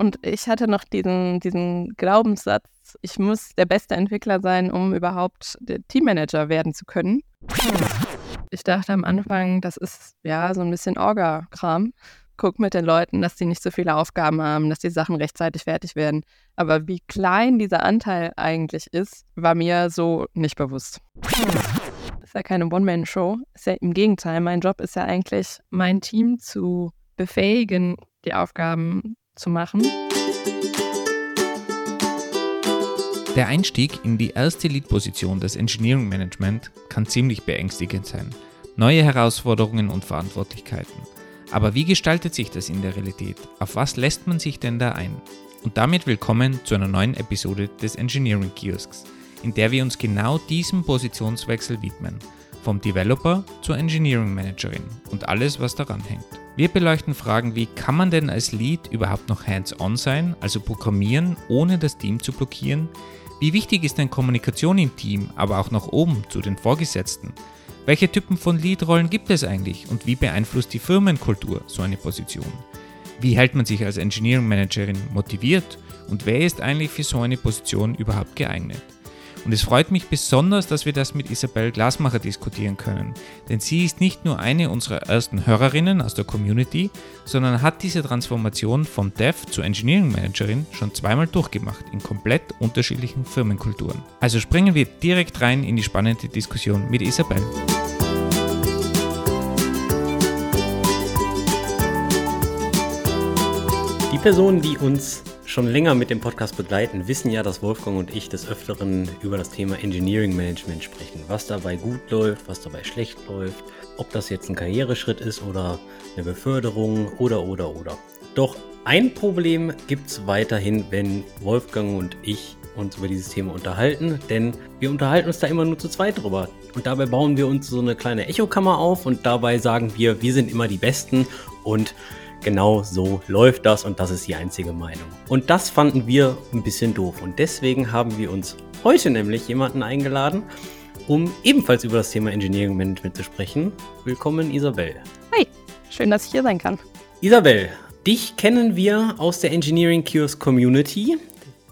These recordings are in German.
Und ich hatte noch diesen, diesen Glaubenssatz, ich muss der beste Entwickler sein, um überhaupt Teammanager werden zu können. Ich dachte am Anfang, das ist ja so ein bisschen Orga-Kram. Guck mit den Leuten, dass die nicht so viele Aufgaben haben, dass die Sachen rechtzeitig fertig werden. Aber wie klein dieser Anteil eigentlich ist, war mir so nicht bewusst. Ist ja keine One-Man-Show. Ist ja im Gegenteil, mein Job ist ja eigentlich, mein Team zu befähigen, die Aufgaben zu machen. Der Einstieg in die erste Lead-Position des Engineering Management kann ziemlich beängstigend sein. Neue Herausforderungen und Verantwortlichkeiten. Aber wie gestaltet sich das in der Realität? Auf was lässt man sich denn da ein? Und damit willkommen zu einer neuen Episode des Engineering Kiosks, in der wir uns genau diesem Positionswechsel widmen. Vom Developer zur Engineering Managerin und alles, was daran hängt. Wir beleuchten Fragen wie, kann man denn als Lead überhaupt noch hands-on sein, also programmieren, ohne das Team zu blockieren? Wie wichtig ist denn Kommunikation im Team, aber auch nach oben zu den Vorgesetzten? Welche Typen von Lead-Rollen gibt es eigentlich und wie beeinflusst die Firmenkultur so eine Position? Wie hält man sich als Engineering Managerin motiviert und wer ist eigentlich für so eine Position überhaupt geeignet? Und es freut mich besonders, dass wir das mit Isabel Glasmacher diskutieren können, denn sie ist nicht nur eine unserer ersten Hörerinnen aus der Community, sondern hat diese Transformation vom Dev zur Engineering Managerin schon zweimal durchgemacht in komplett unterschiedlichen Firmenkulturen. Also springen wir direkt rein in die spannende Diskussion mit Isabel. Die Personen, die uns schon länger mit dem Podcast begleiten, wissen ja, dass Wolfgang und ich des Öfteren über das Thema Engineering Management sprechen. Was dabei gut läuft, was dabei schlecht läuft, ob das jetzt ein Karriereschritt ist oder eine Beförderung oder oder oder. Doch ein Problem gibt es weiterhin, wenn Wolfgang und ich uns über dieses Thema unterhalten, denn wir unterhalten uns da immer nur zu zweit drüber. Und dabei bauen wir uns so eine kleine Echokammer auf und dabei sagen wir, wir sind immer die Besten und Genau so läuft das und das ist die einzige Meinung. Und das fanden wir ein bisschen doof und deswegen haben wir uns heute nämlich jemanden eingeladen, um ebenfalls über das Thema Engineering Management zu sprechen. Willkommen Isabel. Hi, schön, dass ich hier sein kann. Isabel, dich kennen wir aus der Engineering Cures Community.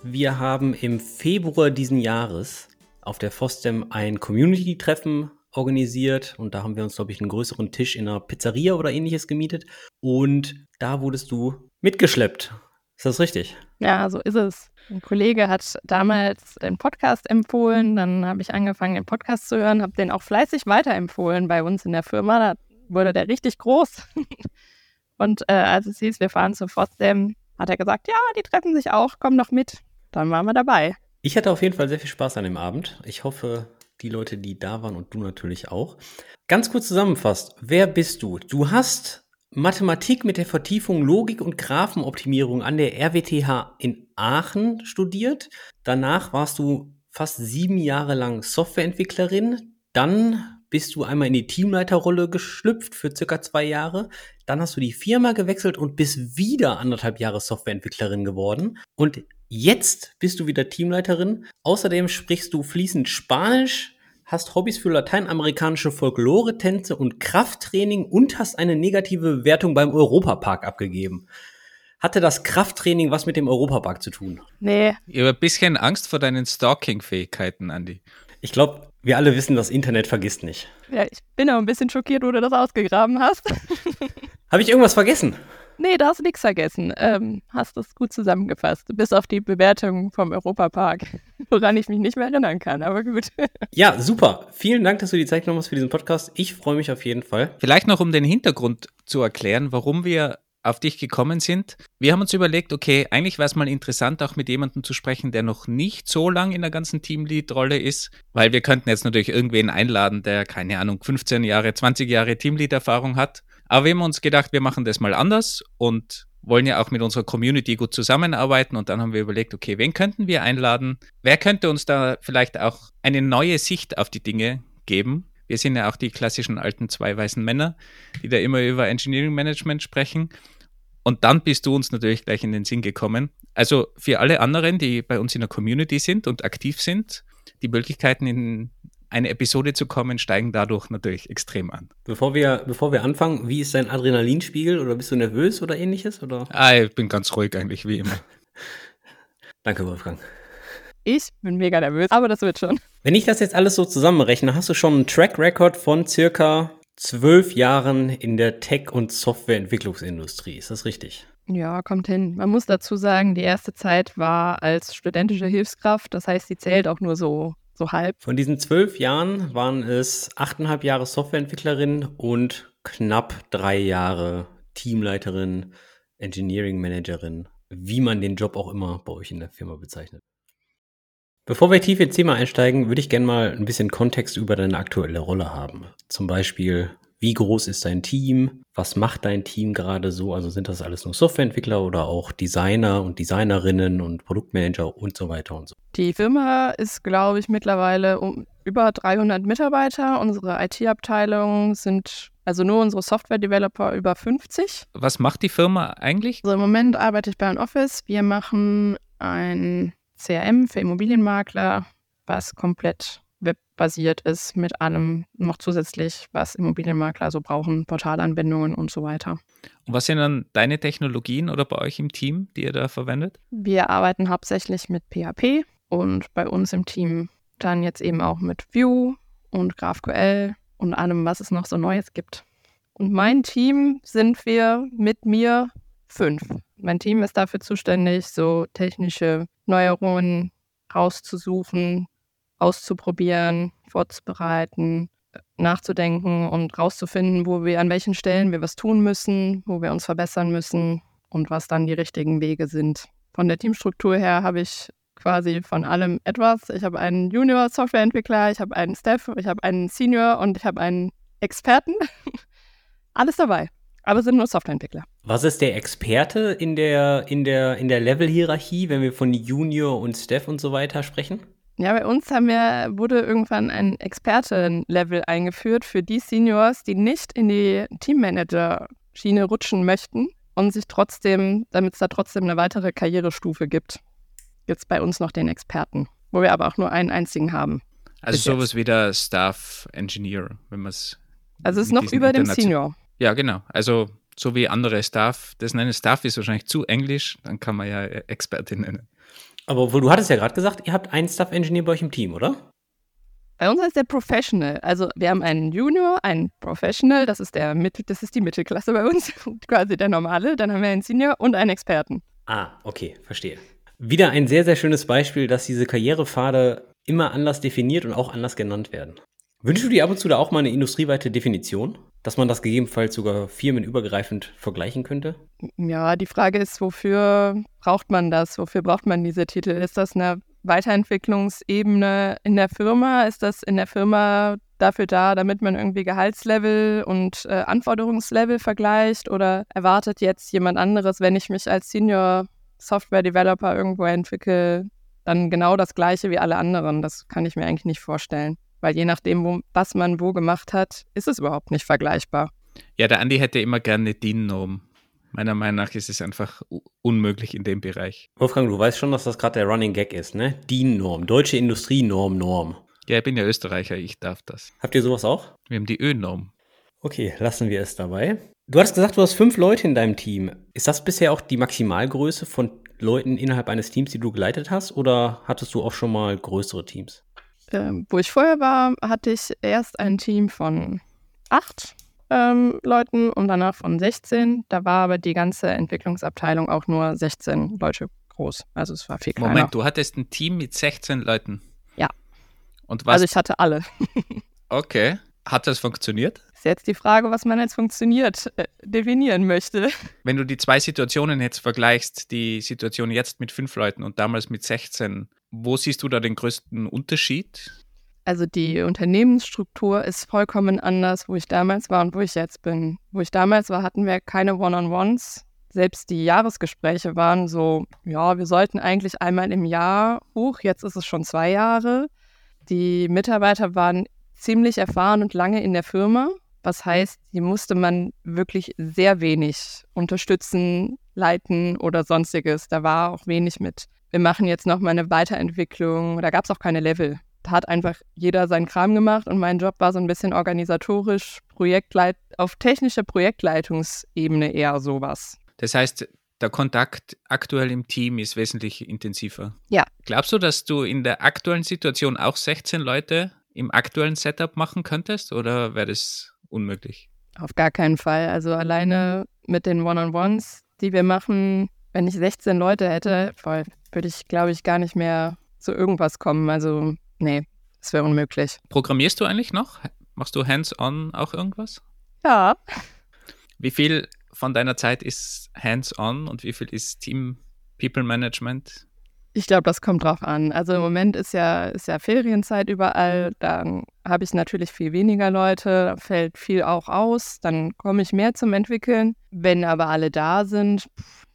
Wir haben im Februar diesen Jahres auf der FOSDEM ein Community-Treffen organisiert und da haben wir uns, glaube ich, einen größeren Tisch in einer Pizzeria oder ähnliches gemietet und da wurdest du mitgeschleppt. Ist das richtig? Ja, so ist es. Ein Kollege hat damals den Podcast empfohlen, dann habe ich angefangen, den Podcast zu hören, habe den auch fleißig weiterempfohlen bei uns in der Firma. Da wurde der richtig groß. Und äh, als es hieß, wir fahren zu Fosdem, hat er gesagt, ja, die treffen sich auch, komm doch mit. Dann waren wir dabei. Ich hatte auf jeden Fall sehr viel Spaß an dem Abend. Ich hoffe, die Leute, die da waren und du natürlich auch. Ganz kurz zusammenfasst, wer bist du? Du hast Mathematik mit der Vertiefung Logik und Graphenoptimierung an der RWTH in Aachen studiert. Danach warst du fast sieben Jahre lang Softwareentwicklerin. Dann bist du einmal in die Teamleiterrolle geschlüpft für circa zwei Jahre. Dann hast du die Firma gewechselt und bist wieder anderthalb Jahre Softwareentwicklerin geworden. Und jetzt bist du wieder Teamleiterin. Außerdem sprichst du fließend Spanisch, hast Hobbys für lateinamerikanische Folklore-Tänze und Krafttraining und hast eine negative Bewertung beim Europapark abgegeben. Hatte das Krafttraining was mit dem Europapark zu tun? Nee. Ich habe ein bisschen Angst vor deinen Stalking-Fähigkeiten, Andi. Ich glaube, wir alle wissen, das Internet vergisst nicht. Ja, ich bin auch ein bisschen schockiert, wo du das ausgegraben hast. Habe ich irgendwas vergessen? Nee, da hast du nichts vergessen. Ähm, hast das gut zusammengefasst. Bis auf die Bewertung vom Europapark, woran ich mich nicht mehr erinnern kann, aber gut. Ja, super. Vielen Dank, dass du die Zeit genommen hast für diesen Podcast. Ich freue mich auf jeden Fall. Vielleicht noch, um den Hintergrund zu erklären, warum wir auf dich gekommen sind. Wir haben uns überlegt, okay, eigentlich wäre es mal interessant, auch mit jemandem zu sprechen, der noch nicht so lang in der ganzen Teamlead-Rolle ist, weil wir könnten jetzt natürlich irgendwen einladen, der, keine Ahnung, 15 Jahre, 20 Jahre Teamlead-Erfahrung hat. Aber wir haben uns gedacht, wir machen das mal anders und wollen ja auch mit unserer Community gut zusammenarbeiten und dann haben wir überlegt, okay, wen könnten wir einladen? Wer könnte uns da vielleicht auch eine neue Sicht auf die Dinge geben? Wir sind ja auch die klassischen alten zwei weißen Männer, die da immer über Engineering Management sprechen. Und dann bist du uns natürlich gleich in den Sinn gekommen. Also für alle anderen, die bei uns in der Community sind und aktiv sind, die Möglichkeiten in eine Episode zu kommen, steigen dadurch natürlich extrem an. Bevor wir, bevor wir anfangen, wie ist dein Adrenalinspiegel oder bist du nervös oder ähnliches? Oder? Ah, ich bin ganz ruhig eigentlich, wie immer. Danke, Wolfgang. Ich bin mega nervös, aber das wird schon. Wenn ich das jetzt alles so zusammenrechne, hast du schon einen Track Record von circa zwölf Jahren in der Tech- und Softwareentwicklungsindustrie. Ist das richtig? Ja, kommt hin. Man muss dazu sagen, die erste Zeit war als studentische Hilfskraft. Das heißt, sie zählt auch nur so, so halb. Von diesen zwölf Jahren waren es achteinhalb Jahre Softwareentwicklerin und knapp drei Jahre Teamleiterin, Engineering Managerin, wie man den Job auch immer bei euch in der Firma bezeichnet. Bevor wir tief ins Thema einsteigen, würde ich gerne mal ein bisschen Kontext über deine aktuelle Rolle haben. Zum Beispiel, wie groß ist dein Team? Was macht dein Team gerade so? Also sind das alles nur Softwareentwickler oder auch Designer und Designerinnen und Produktmanager und so weiter und so? Die Firma ist, glaube ich, mittlerweile um über 300 Mitarbeiter. Unsere IT-Abteilung sind also nur unsere Software-Developer über 50. Was macht die Firma eigentlich? Also im Moment arbeite ich bei einem Office. Wir machen ein CRM für Immobilienmakler, was komplett webbasiert ist, mit allem noch zusätzlich, was Immobilienmakler so brauchen, Portalanwendungen und so weiter. Und was sind dann deine Technologien oder bei euch im Team, die ihr da verwendet? Wir arbeiten hauptsächlich mit PHP und bei uns im Team dann jetzt eben auch mit Vue und GraphQL und allem, was es noch so Neues gibt. Und mein Team sind wir mit mir fünf. Mein Team ist dafür zuständig, so technische Neuerungen rauszusuchen, auszuprobieren, vorzubereiten, nachzudenken und rauszufinden, wo wir an welchen Stellen wir was tun müssen, wo wir uns verbessern müssen und was dann die richtigen Wege sind. Von der Teamstruktur her habe ich quasi von allem etwas. Ich habe einen Junior-Softwareentwickler, ich habe einen Staff, ich habe einen Senior und ich habe einen Experten. Alles dabei. Aber sind nur Softwareentwickler. Was ist der Experte in der, in der, in der Level-Hierarchie, wenn wir von Junior und Staff und so weiter sprechen? Ja, bei uns haben wir, wurde irgendwann ein Experten-Level eingeführt für die Seniors, die nicht in die Teammanager-Schiene rutschen möchten und sich trotzdem, damit es da trotzdem eine weitere Karrierestufe gibt, gibt es bei uns noch den Experten, wo wir aber auch nur einen einzigen haben. Also sowas wie der Staff Engineer, wenn man es. Also es ist noch über dem Senior. Ja, genau. Also so wie andere Staff. Das nennen Staff ist wahrscheinlich zu englisch, dann kann man ja Expertin nennen. Aber obwohl du hattest ja gerade gesagt, ihr habt einen Staff-Engineer bei euch im Team, oder? Bei uns heißt der Professional. Also wir haben einen Junior, einen Professional, das ist der Mittel, das ist die Mittelklasse bei uns, quasi der normale. Dann haben wir einen Senior und einen Experten. Ah, okay, verstehe. Wieder ein sehr, sehr schönes Beispiel, dass diese Karrierepfade immer anders definiert und auch anders genannt werden. Wünschst du dir ab und zu da auch mal eine industrieweite Definition? dass man das gegebenenfalls sogar firmenübergreifend vergleichen könnte? Ja, die Frage ist, wofür braucht man das? Wofür braucht man diese Titel? Ist das eine Weiterentwicklungsebene in der Firma? Ist das in der Firma dafür da, damit man irgendwie Gehaltslevel und äh, Anforderungslevel vergleicht? Oder erwartet jetzt jemand anderes, wenn ich mich als Senior Software Developer irgendwo entwickle, dann genau das gleiche wie alle anderen? Das kann ich mir eigentlich nicht vorstellen. Weil je nachdem, wo, was man wo gemacht hat, ist es überhaupt nicht vergleichbar. Ja, der Andi hätte immer gerne DIN-Norm. Meiner Meinung nach ist es einfach unmöglich in dem Bereich. Wolfgang, du weißt schon, dass das gerade der Running Gag ist, ne? DIN-Norm, deutsche Industrienorm, Norm. Ja, ich bin ja Österreicher, ich darf das. Habt ihr sowas auch? Wir haben die Ö-Norm. Okay, lassen wir es dabei. Du hast gesagt, du hast fünf Leute in deinem Team. Ist das bisher auch die Maximalgröße von Leuten innerhalb eines Teams, die du geleitet hast? Oder hattest du auch schon mal größere Teams? Ähm, wo ich vorher war, hatte ich erst ein Team von acht ähm, Leuten und danach von 16. Da war aber die ganze Entwicklungsabteilung auch nur 16 Leute groß. Also es war viel kleiner. Moment, du hattest ein Team mit 16 Leuten? Ja. Und was? Also ich hatte alle. okay. Hat das funktioniert? Ist jetzt die Frage, was man jetzt funktioniert äh, definieren möchte. Wenn du die zwei Situationen jetzt vergleichst, die Situation jetzt mit fünf Leuten und damals mit 16, wo siehst du da den größten Unterschied? Also die Unternehmensstruktur ist vollkommen anders, wo ich damals war und wo ich jetzt bin. Wo ich damals war, hatten wir keine One-on-Ones. Selbst die Jahresgespräche waren so, ja, wir sollten eigentlich einmal im Jahr hoch, jetzt ist es schon zwei Jahre. Die Mitarbeiter waren ziemlich erfahren und lange in der Firma. Was heißt, die musste man wirklich sehr wenig unterstützen, leiten oder sonstiges. Da war auch wenig mit wir machen jetzt nochmal eine Weiterentwicklung. Da gab es auch keine Level hat einfach jeder seinen Kram gemacht und mein Job war so ein bisschen organisatorisch, Projektleit auf technischer Projektleitungsebene eher sowas. Das heißt, der Kontakt aktuell im Team ist wesentlich intensiver. Ja. Glaubst du, dass du in der aktuellen Situation auch 16 Leute im aktuellen Setup machen könntest oder wäre das unmöglich? Auf gar keinen Fall. Also alleine mit den One-on-Ones, die wir machen, wenn ich 16 Leute hätte, voll, würde ich, glaube ich, gar nicht mehr zu irgendwas kommen. Also, nee, das wäre unmöglich. Programmierst du eigentlich noch? Machst du hands-on auch irgendwas? Ja. Wie viel von deiner Zeit ist hands-on und wie viel ist Team-People-Management? Ich glaube, das kommt drauf an. Also im Moment ist ja, ist ja Ferienzeit überall. Dann habe ich natürlich viel weniger Leute, fällt viel auch aus. Dann komme ich mehr zum Entwickeln. Wenn aber alle da sind,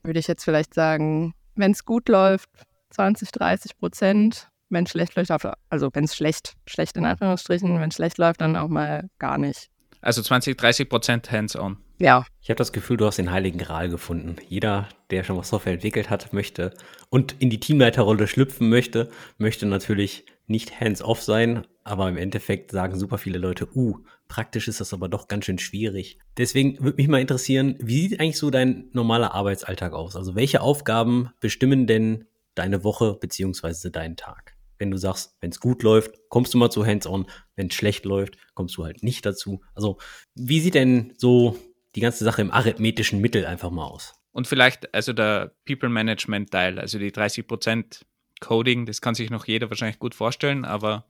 würde ich jetzt vielleicht sagen, wenn es gut läuft, 20, 30 Prozent. Wenn schlecht läuft, also wenn es schlecht, schlecht in Anführungsstrichen, wenn es schlecht läuft, dann auch mal gar nicht. Also 20, 30 Prozent hands-on. Ja. Ich habe das Gefühl, du hast den heiligen Gral gefunden. Jeder, der schon was Software entwickelt hat, möchte und in die Teamleiterrolle schlüpfen möchte, möchte natürlich nicht hands-off sein, aber im Endeffekt sagen super viele Leute, uh, praktisch ist das aber doch ganz schön schwierig. Deswegen würde mich mal interessieren, wie sieht eigentlich so dein normaler Arbeitsalltag aus? Also welche Aufgaben bestimmen denn deine Woche beziehungsweise deinen Tag? Wenn du sagst, wenn es gut läuft, kommst du mal zu hands-on, wenn es schlecht läuft, kommst du halt nicht dazu. Also wie sieht denn so die ganze Sache im arithmetischen Mittel einfach mal aus? Und vielleicht also der People Management Teil, also die 30 Prozent Coding, das kann sich noch jeder wahrscheinlich gut vorstellen, aber.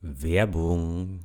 Werbung.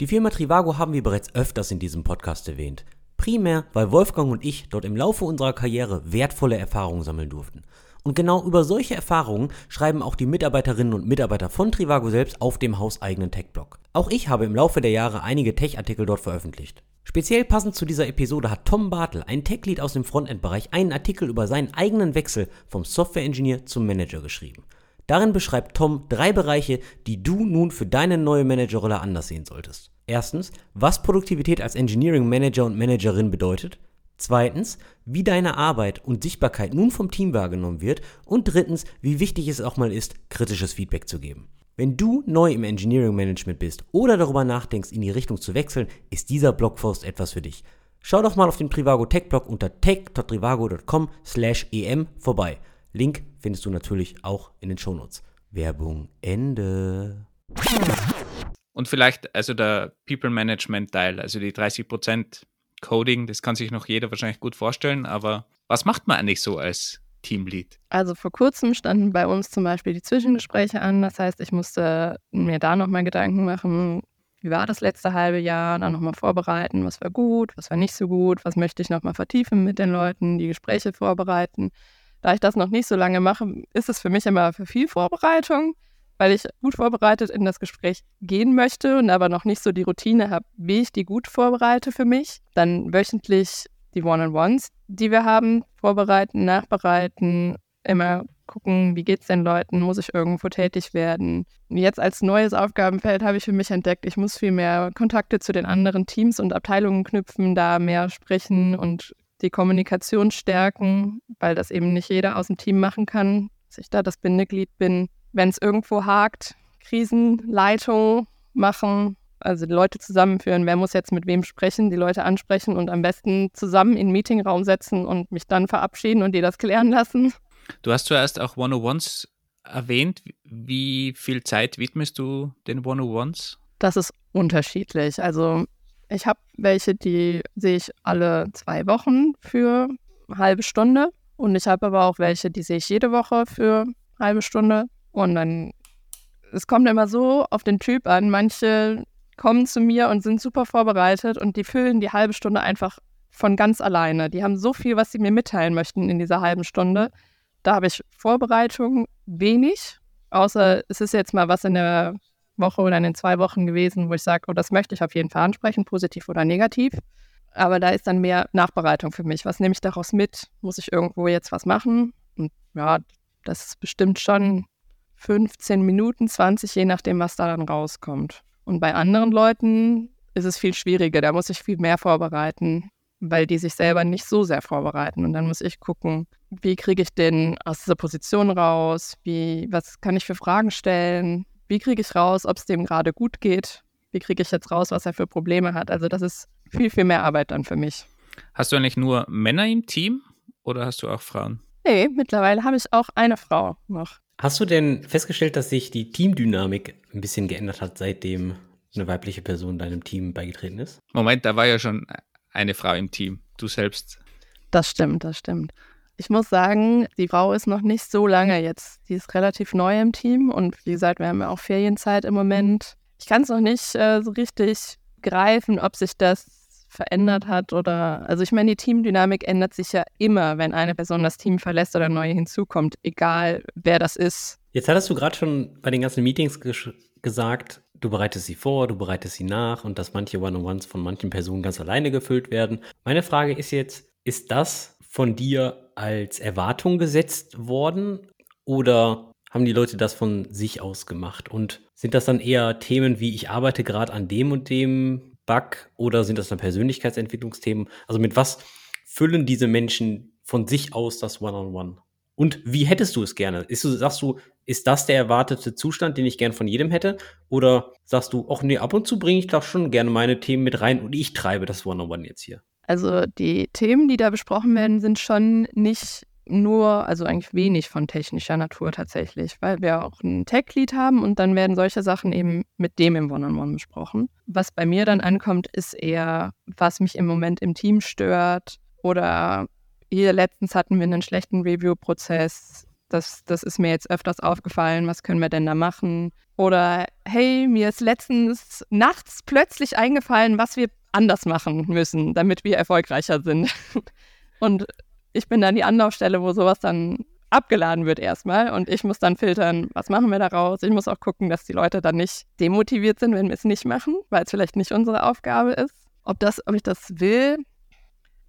Die Firma Trivago haben wir bereits öfters in diesem Podcast erwähnt. Primär, weil Wolfgang und ich dort im Laufe unserer Karriere wertvolle Erfahrungen sammeln durften. Und genau über solche Erfahrungen schreiben auch die Mitarbeiterinnen und Mitarbeiter von Trivago selbst auf dem hauseigenen Tech-Blog. Auch ich habe im Laufe der Jahre einige Tech-Artikel dort veröffentlicht. Speziell passend zu dieser Episode hat Tom Bartel, ein Tech-Lead aus dem Frontend-Bereich, einen Artikel über seinen eigenen Wechsel vom Software-Engineer zum Manager geschrieben. Darin beschreibt Tom drei Bereiche, die du nun für deine neue Managerrolle anders sehen solltest. Erstens, was Produktivität als Engineering Manager und Managerin bedeutet. Zweitens, wie deine Arbeit und Sichtbarkeit nun vom Team wahrgenommen wird. Und drittens, wie wichtig es auch mal ist, kritisches Feedback zu geben. Wenn du neu im Engineering Management bist oder darüber nachdenkst, in die Richtung zu wechseln, ist dieser Blogpost etwas für dich. Schau doch mal auf dem Trivago Tech Blog unter tech.trivago.com slash em vorbei. Link findest du natürlich auch in den Shownotes. Werbung Ende. Und vielleicht also der People Management Teil, also die 30 Prozent Coding, das kann sich noch jeder wahrscheinlich gut vorstellen, aber was macht man eigentlich so als Teamlead? Also vor kurzem standen bei uns zum Beispiel die Zwischengespräche an. Das heißt, ich musste mir da nochmal Gedanken machen, wie war das letzte halbe Jahr, dann nochmal vorbereiten, was war gut, was war nicht so gut, was möchte ich nochmal vertiefen mit den Leuten, die Gespräche vorbereiten. Da ich das noch nicht so lange mache, ist es für mich immer für viel Vorbereitung weil ich gut vorbereitet in das Gespräch gehen möchte und aber noch nicht so die Routine habe, wie ich die gut vorbereite für mich. Dann wöchentlich die One-on-Ones, die wir haben, vorbereiten, nachbereiten, immer gucken, wie geht es den Leuten, muss ich irgendwo tätig werden. Jetzt als neues Aufgabenfeld habe ich für mich entdeckt, ich muss viel mehr Kontakte zu den anderen Teams und Abteilungen knüpfen, da mehr sprechen und die Kommunikation stärken, weil das eben nicht jeder aus dem Team machen kann, dass ich da das Bindeglied bin wenn es irgendwo hakt, Krisenleitung machen, also die Leute zusammenführen, wer muss jetzt mit wem sprechen, die Leute ansprechen und am besten zusammen in den Meetingraum setzen und mich dann verabschieden und die das klären lassen. Du hast zuerst auch 101s erwähnt. Wie viel Zeit widmest du den 101s? Das ist unterschiedlich. Also ich habe welche, die sehe ich alle zwei Wochen für eine halbe Stunde und ich habe aber auch welche, die sehe ich jede Woche für eine halbe Stunde. Und dann, es kommt immer so auf den Typ an. Manche kommen zu mir und sind super vorbereitet und die füllen die halbe Stunde einfach von ganz alleine. Die haben so viel, was sie mir mitteilen möchten in dieser halben Stunde. Da habe ich Vorbereitung wenig, außer es ist jetzt mal was in der Woche oder in den zwei Wochen gewesen, wo ich sage, oh, das möchte ich auf jeden Fall ansprechen, positiv oder negativ. Aber da ist dann mehr Nachbereitung für mich. Was nehme ich daraus mit? Muss ich irgendwo jetzt was machen? Und ja, das ist bestimmt schon 15 Minuten, 20, je nachdem, was da dann rauskommt. Und bei anderen Leuten ist es viel schwieriger. Da muss ich viel mehr vorbereiten, weil die sich selber nicht so sehr vorbereiten. Und dann muss ich gucken, wie kriege ich den aus dieser Position raus? Wie, was kann ich für Fragen stellen? Wie wie kriege ich raus, ob es dem gerade gut geht, wie kriege ich jetzt raus, was er für Probleme hat. Also das ist viel, viel mehr Arbeit dann für mich. Hast du eigentlich nur Männer im Team oder hast du auch Frauen? Nee, mittlerweile habe ich auch eine Frau noch. Hast du denn festgestellt, dass sich die Teamdynamik ein bisschen geändert hat, seitdem eine weibliche Person deinem Team beigetreten ist? Moment, da war ja schon eine Frau im Team. Du selbst. Das stimmt, das stimmt. Ich muss sagen, die Frau ist noch nicht so lange jetzt. Die ist relativ neu im Team und wie gesagt, wir haben ja auch Ferienzeit im Moment. Ich kann es noch nicht äh, so richtig greifen, ob sich das verändert hat oder. Also, ich meine, die Teamdynamik ändert sich ja immer, wenn eine Person das Team verlässt oder neu hinzukommt, egal wer das ist. Jetzt hattest du gerade schon bei den ganzen Meetings gesagt, du bereitest sie vor, du bereitest sie nach und dass manche One-on-Ones von manchen Personen ganz alleine gefüllt werden. Meine Frage ist jetzt, ist das von dir als Erwartung gesetzt worden oder haben die Leute das von sich aus gemacht? Und sind das dann eher Themen wie ich arbeite gerade an dem und dem Bug oder sind das dann Persönlichkeitsentwicklungsthemen? Also mit was füllen diese Menschen von sich aus das One-on-One? -on -One? Und wie hättest du es gerne? Ist sagst du, ist das der erwartete Zustand, den ich gern von jedem hätte? Oder sagst du, ach nee, ab und zu bringe ich doch schon gerne meine Themen mit rein und ich treibe das One-on-One -on -One jetzt hier? Also die Themen, die da besprochen werden, sind schon nicht nur, also eigentlich wenig von technischer Natur tatsächlich, weil wir auch ein Tech-Lead haben und dann werden solche Sachen eben mit dem im One-on-One -on -One besprochen. Was bei mir dann ankommt, ist eher, was mich im Moment im Team stört oder hier letztens hatten wir einen schlechten Review-Prozess. Das, das ist mir jetzt öfters aufgefallen. Was können wir denn da machen? Oder hey, mir ist letztens nachts plötzlich eingefallen, was wir anders machen müssen, damit wir erfolgreicher sind. Und ich bin dann die Anlaufstelle, wo sowas dann abgeladen wird erstmal und ich muss dann filtern, was machen wir daraus. Ich muss auch gucken, dass die Leute dann nicht demotiviert sind, wenn wir es nicht machen, weil es vielleicht nicht unsere Aufgabe ist. Ob, das, ob ich das will,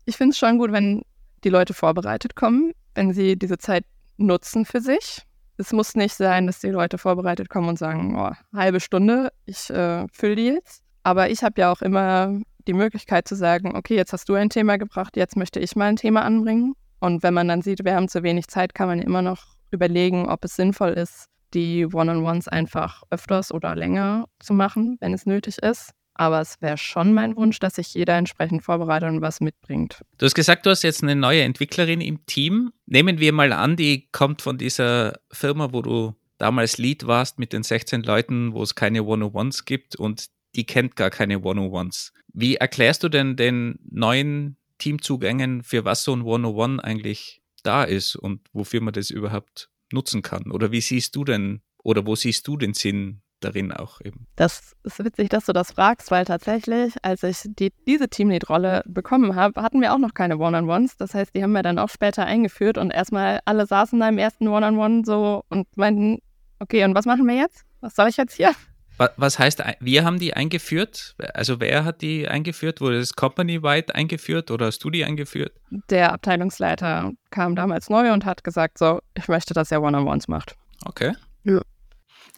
ich finde es schon gut, wenn die Leute vorbereitet kommen, wenn sie diese Zeit nutzen für sich. Es muss nicht sein, dass die Leute vorbereitet kommen und sagen, oh, halbe Stunde, ich äh, fülle die jetzt. Aber ich habe ja auch immer die Möglichkeit zu sagen, okay, jetzt hast du ein Thema gebracht, jetzt möchte ich mal ein Thema anbringen. Und wenn man dann sieht, wir haben zu wenig Zeit, kann man immer noch überlegen, ob es sinnvoll ist, die One-on-Ones einfach öfters oder länger zu machen, wenn es nötig ist. Aber es wäre schon mein Wunsch, dass sich jeder entsprechend vorbereitet und was mitbringt. Du hast gesagt, du hast jetzt eine neue Entwicklerin im Team. Nehmen wir mal an, die kommt von dieser Firma, wo du damals Lead warst mit den 16 Leuten, wo es keine One-on-Ones gibt und die kennt gar keine One-on-Ones. Wie erklärst du denn den neuen Teamzugängen, für was so ein One-on-One eigentlich da ist und wofür man das überhaupt nutzen kann? Oder wie siehst du denn, oder wo siehst du den Sinn darin auch eben. Das ist witzig, dass du das fragst, weil tatsächlich, als ich die, diese Teamlead-Rolle bekommen habe, hatten wir auch noch keine One-on-Ones. Das heißt, die haben wir dann auch später eingeführt und erstmal alle saßen da im ersten One-on-One -on -One so und meinten, okay, und was machen wir jetzt? Was soll ich jetzt hier? Was heißt, wir haben die eingeführt? Also wer hat die eingeführt? Wurde das company-wide eingeführt oder hast du die eingeführt? Der Abteilungsleiter kam damals neu und hat gesagt, so, ich möchte, dass er One-on-Ones macht. Okay. Ja.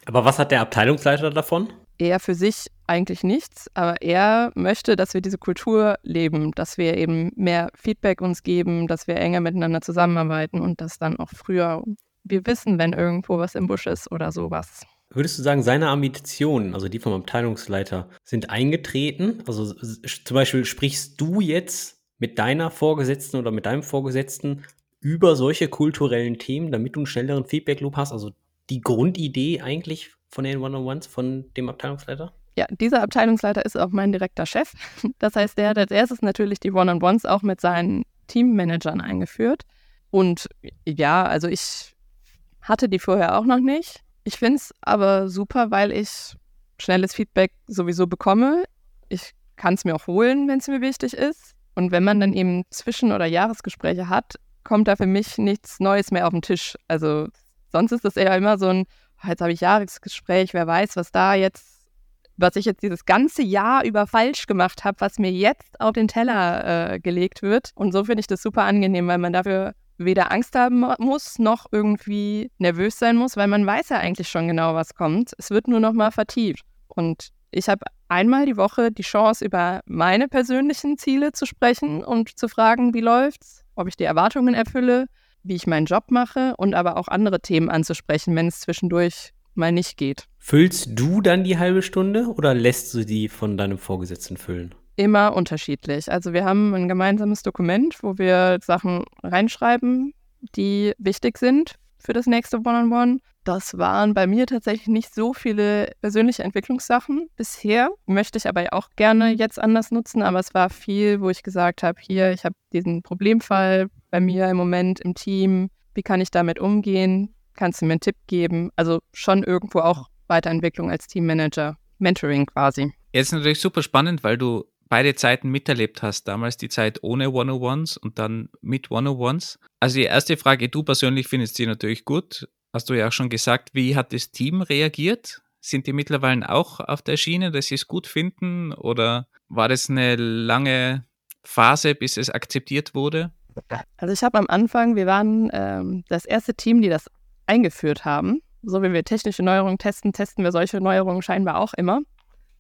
Aber was hat der Abteilungsleiter davon? Er für sich eigentlich nichts, aber er möchte, dass wir diese Kultur leben, dass wir eben mehr Feedback uns geben, dass wir enger miteinander zusammenarbeiten und dass dann auch früher wir wissen, wenn irgendwo was im Busch ist oder sowas. Würdest du sagen, seine Ambitionen, also die vom Abteilungsleiter, sind eingetreten? Also zum Beispiel sprichst du jetzt mit deiner Vorgesetzten oder mit deinem Vorgesetzten über solche kulturellen Themen, damit du einen schnelleren Feedback-Loop hast? Also die Grundidee eigentlich von den One-on-Ones von dem Abteilungsleiter? Ja, dieser Abteilungsleiter ist auch mein direkter Chef. Das heißt, der hat als erstes natürlich die One-on-Ones auch mit seinen Teammanagern eingeführt. Und ja, also ich hatte die vorher auch noch nicht. Ich finde es aber super, weil ich schnelles Feedback sowieso bekomme. Ich kann es mir auch holen, wenn es mir wichtig ist. Und wenn man dann eben Zwischen- oder Jahresgespräche hat, kommt da für mich nichts Neues mehr auf den Tisch. Also Sonst ist das eher immer so ein, oh, jetzt habe ich Jahresgespräch, wer weiß, was da jetzt, was ich jetzt dieses ganze Jahr über falsch gemacht habe, was mir jetzt auf den Teller äh, gelegt wird. Und so finde ich das super angenehm, weil man dafür weder Angst haben muss, noch irgendwie nervös sein muss, weil man weiß ja eigentlich schon genau, was kommt. Es wird nur noch mal vertieft. Und ich habe einmal die Woche die Chance, über meine persönlichen Ziele zu sprechen und zu fragen, wie läuft's, ob ich die Erwartungen erfülle, wie ich meinen Job mache und aber auch andere Themen anzusprechen, wenn es zwischendurch mal nicht geht. Füllst du dann die halbe Stunde oder lässt du die von deinem Vorgesetzten füllen? Immer unterschiedlich. Also wir haben ein gemeinsames Dokument, wo wir Sachen reinschreiben, die wichtig sind für das nächste One-on-One. Das waren bei mir tatsächlich nicht so viele persönliche Entwicklungssachen bisher. Möchte ich aber auch gerne jetzt anders nutzen. Aber es war viel, wo ich gesagt habe, hier, ich habe diesen Problemfall bei mir im Moment im Team. Wie kann ich damit umgehen? Kannst du mir einen Tipp geben? Also schon irgendwo auch Weiterentwicklung als Teammanager, Mentoring quasi. Jetzt natürlich super spannend, weil du beide Zeiten miterlebt hast. Damals die Zeit ohne 101s und dann mit 101s. Also die erste Frage, du persönlich findest sie natürlich gut. Hast du ja auch schon gesagt, wie hat das Team reagiert? Sind die mittlerweile auch auf der Schiene, dass sie es gut finden? Oder war das eine lange Phase, bis es akzeptiert wurde? Also ich habe am Anfang, wir waren ähm, das erste Team, die das eingeführt haben. So wie wir technische Neuerungen testen, testen wir solche Neuerungen scheinbar auch immer.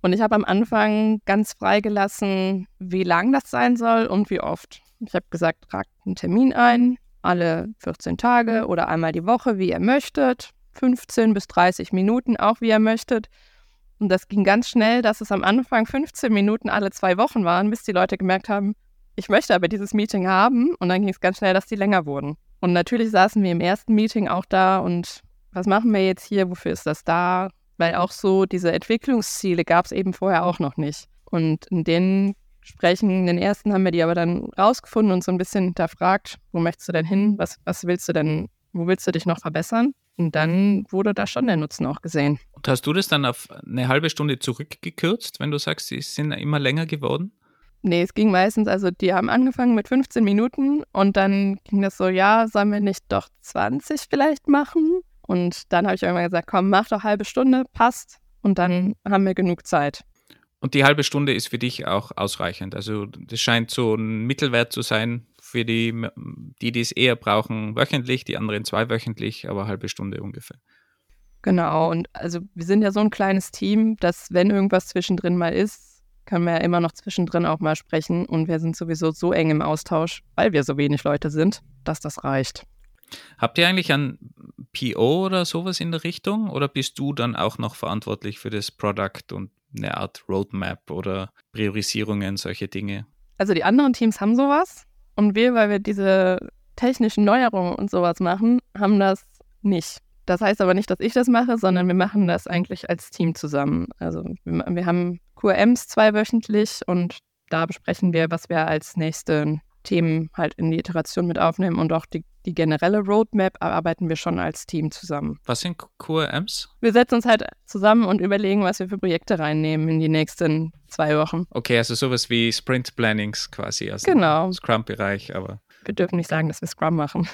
Und ich habe am Anfang ganz freigelassen, wie lang das sein soll und wie oft. Ich habe gesagt, tragt einen Termin ein, alle 14 Tage oder einmal die Woche, wie ihr möchtet. 15 bis 30 Minuten, auch wie ihr möchtet. Und das ging ganz schnell, dass es am Anfang 15 Minuten alle zwei Wochen waren, bis die Leute gemerkt haben, ich möchte aber dieses Meeting haben. Und dann ging es ganz schnell, dass die länger wurden. Und natürlich saßen wir im ersten Meeting auch da und was machen wir jetzt hier? Wofür ist das da? Weil auch so diese Entwicklungsziele gab es eben vorher auch noch nicht. Und in den Gesprächen, in den ersten haben wir die aber dann rausgefunden und so ein bisschen hinterfragt, wo möchtest du denn hin? Was, was willst du denn, wo willst du dich noch verbessern? Und dann wurde da schon der Nutzen auch gesehen. Und hast du das dann auf eine halbe Stunde zurückgekürzt, wenn du sagst, sie sind immer länger geworden? Nee, es ging meistens, also die haben angefangen mit 15 Minuten und dann ging das so, ja, sollen wir nicht doch 20 vielleicht machen? Und dann habe ich irgendwann gesagt, komm, mach doch halbe Stunde, passt. Und dann haben wir genug Zeit. Und die halbe Stunde ist für dich auch ausreichend. Also das scheint so ein Mittelwert zu sein für die, die, die es eher brauchen, wöchentlich, die anderen zweiwöchentlich, aber halbe Stunde ungefähr. Genau, und also wir sind ja so ein kleines Team, dass wenn irgendwas zwischendrin mal ist, können wir ja immer noch zwischendrin auch mal sprechen. Und wir sind sowieso so eng im Austausch, weil wir so wenig Leute sind, dass das reicht. Habt ihr eigentlich ein PO oder sowas in der Richtung? Oder bist du dann auch noch verantwortlich für das Product und eine Art Roadmap oder Priorisierungen, solche Dinge? Also die anderen Teams haben sowas und wir, weil wir diese technischen Neuerungen und sowas machen, haben das nicht. Das heißt aber nicht, dass ich das mache, sondern wir machen das eigentlich als Team zusammen. Also wir, wir haben QRMs zweiwöchentlich und da besprechen wir, was wir als nächste Themen halt in die Iteration mit aufnehmen und auch die, die generelle Roadmap arbeiten wir schon als Team zusammen. Was sind QRMs? Wir setzen uns halt zusammen und überlegen, was wir für Projekte reinnehmen in die nächsten zwei Wochen. Okay, also sowas wie Sprint Plannings quasi, also genau. Scrum-Bereich, aber. Wir dürfen nicht sagen, dass wir Scrum machen.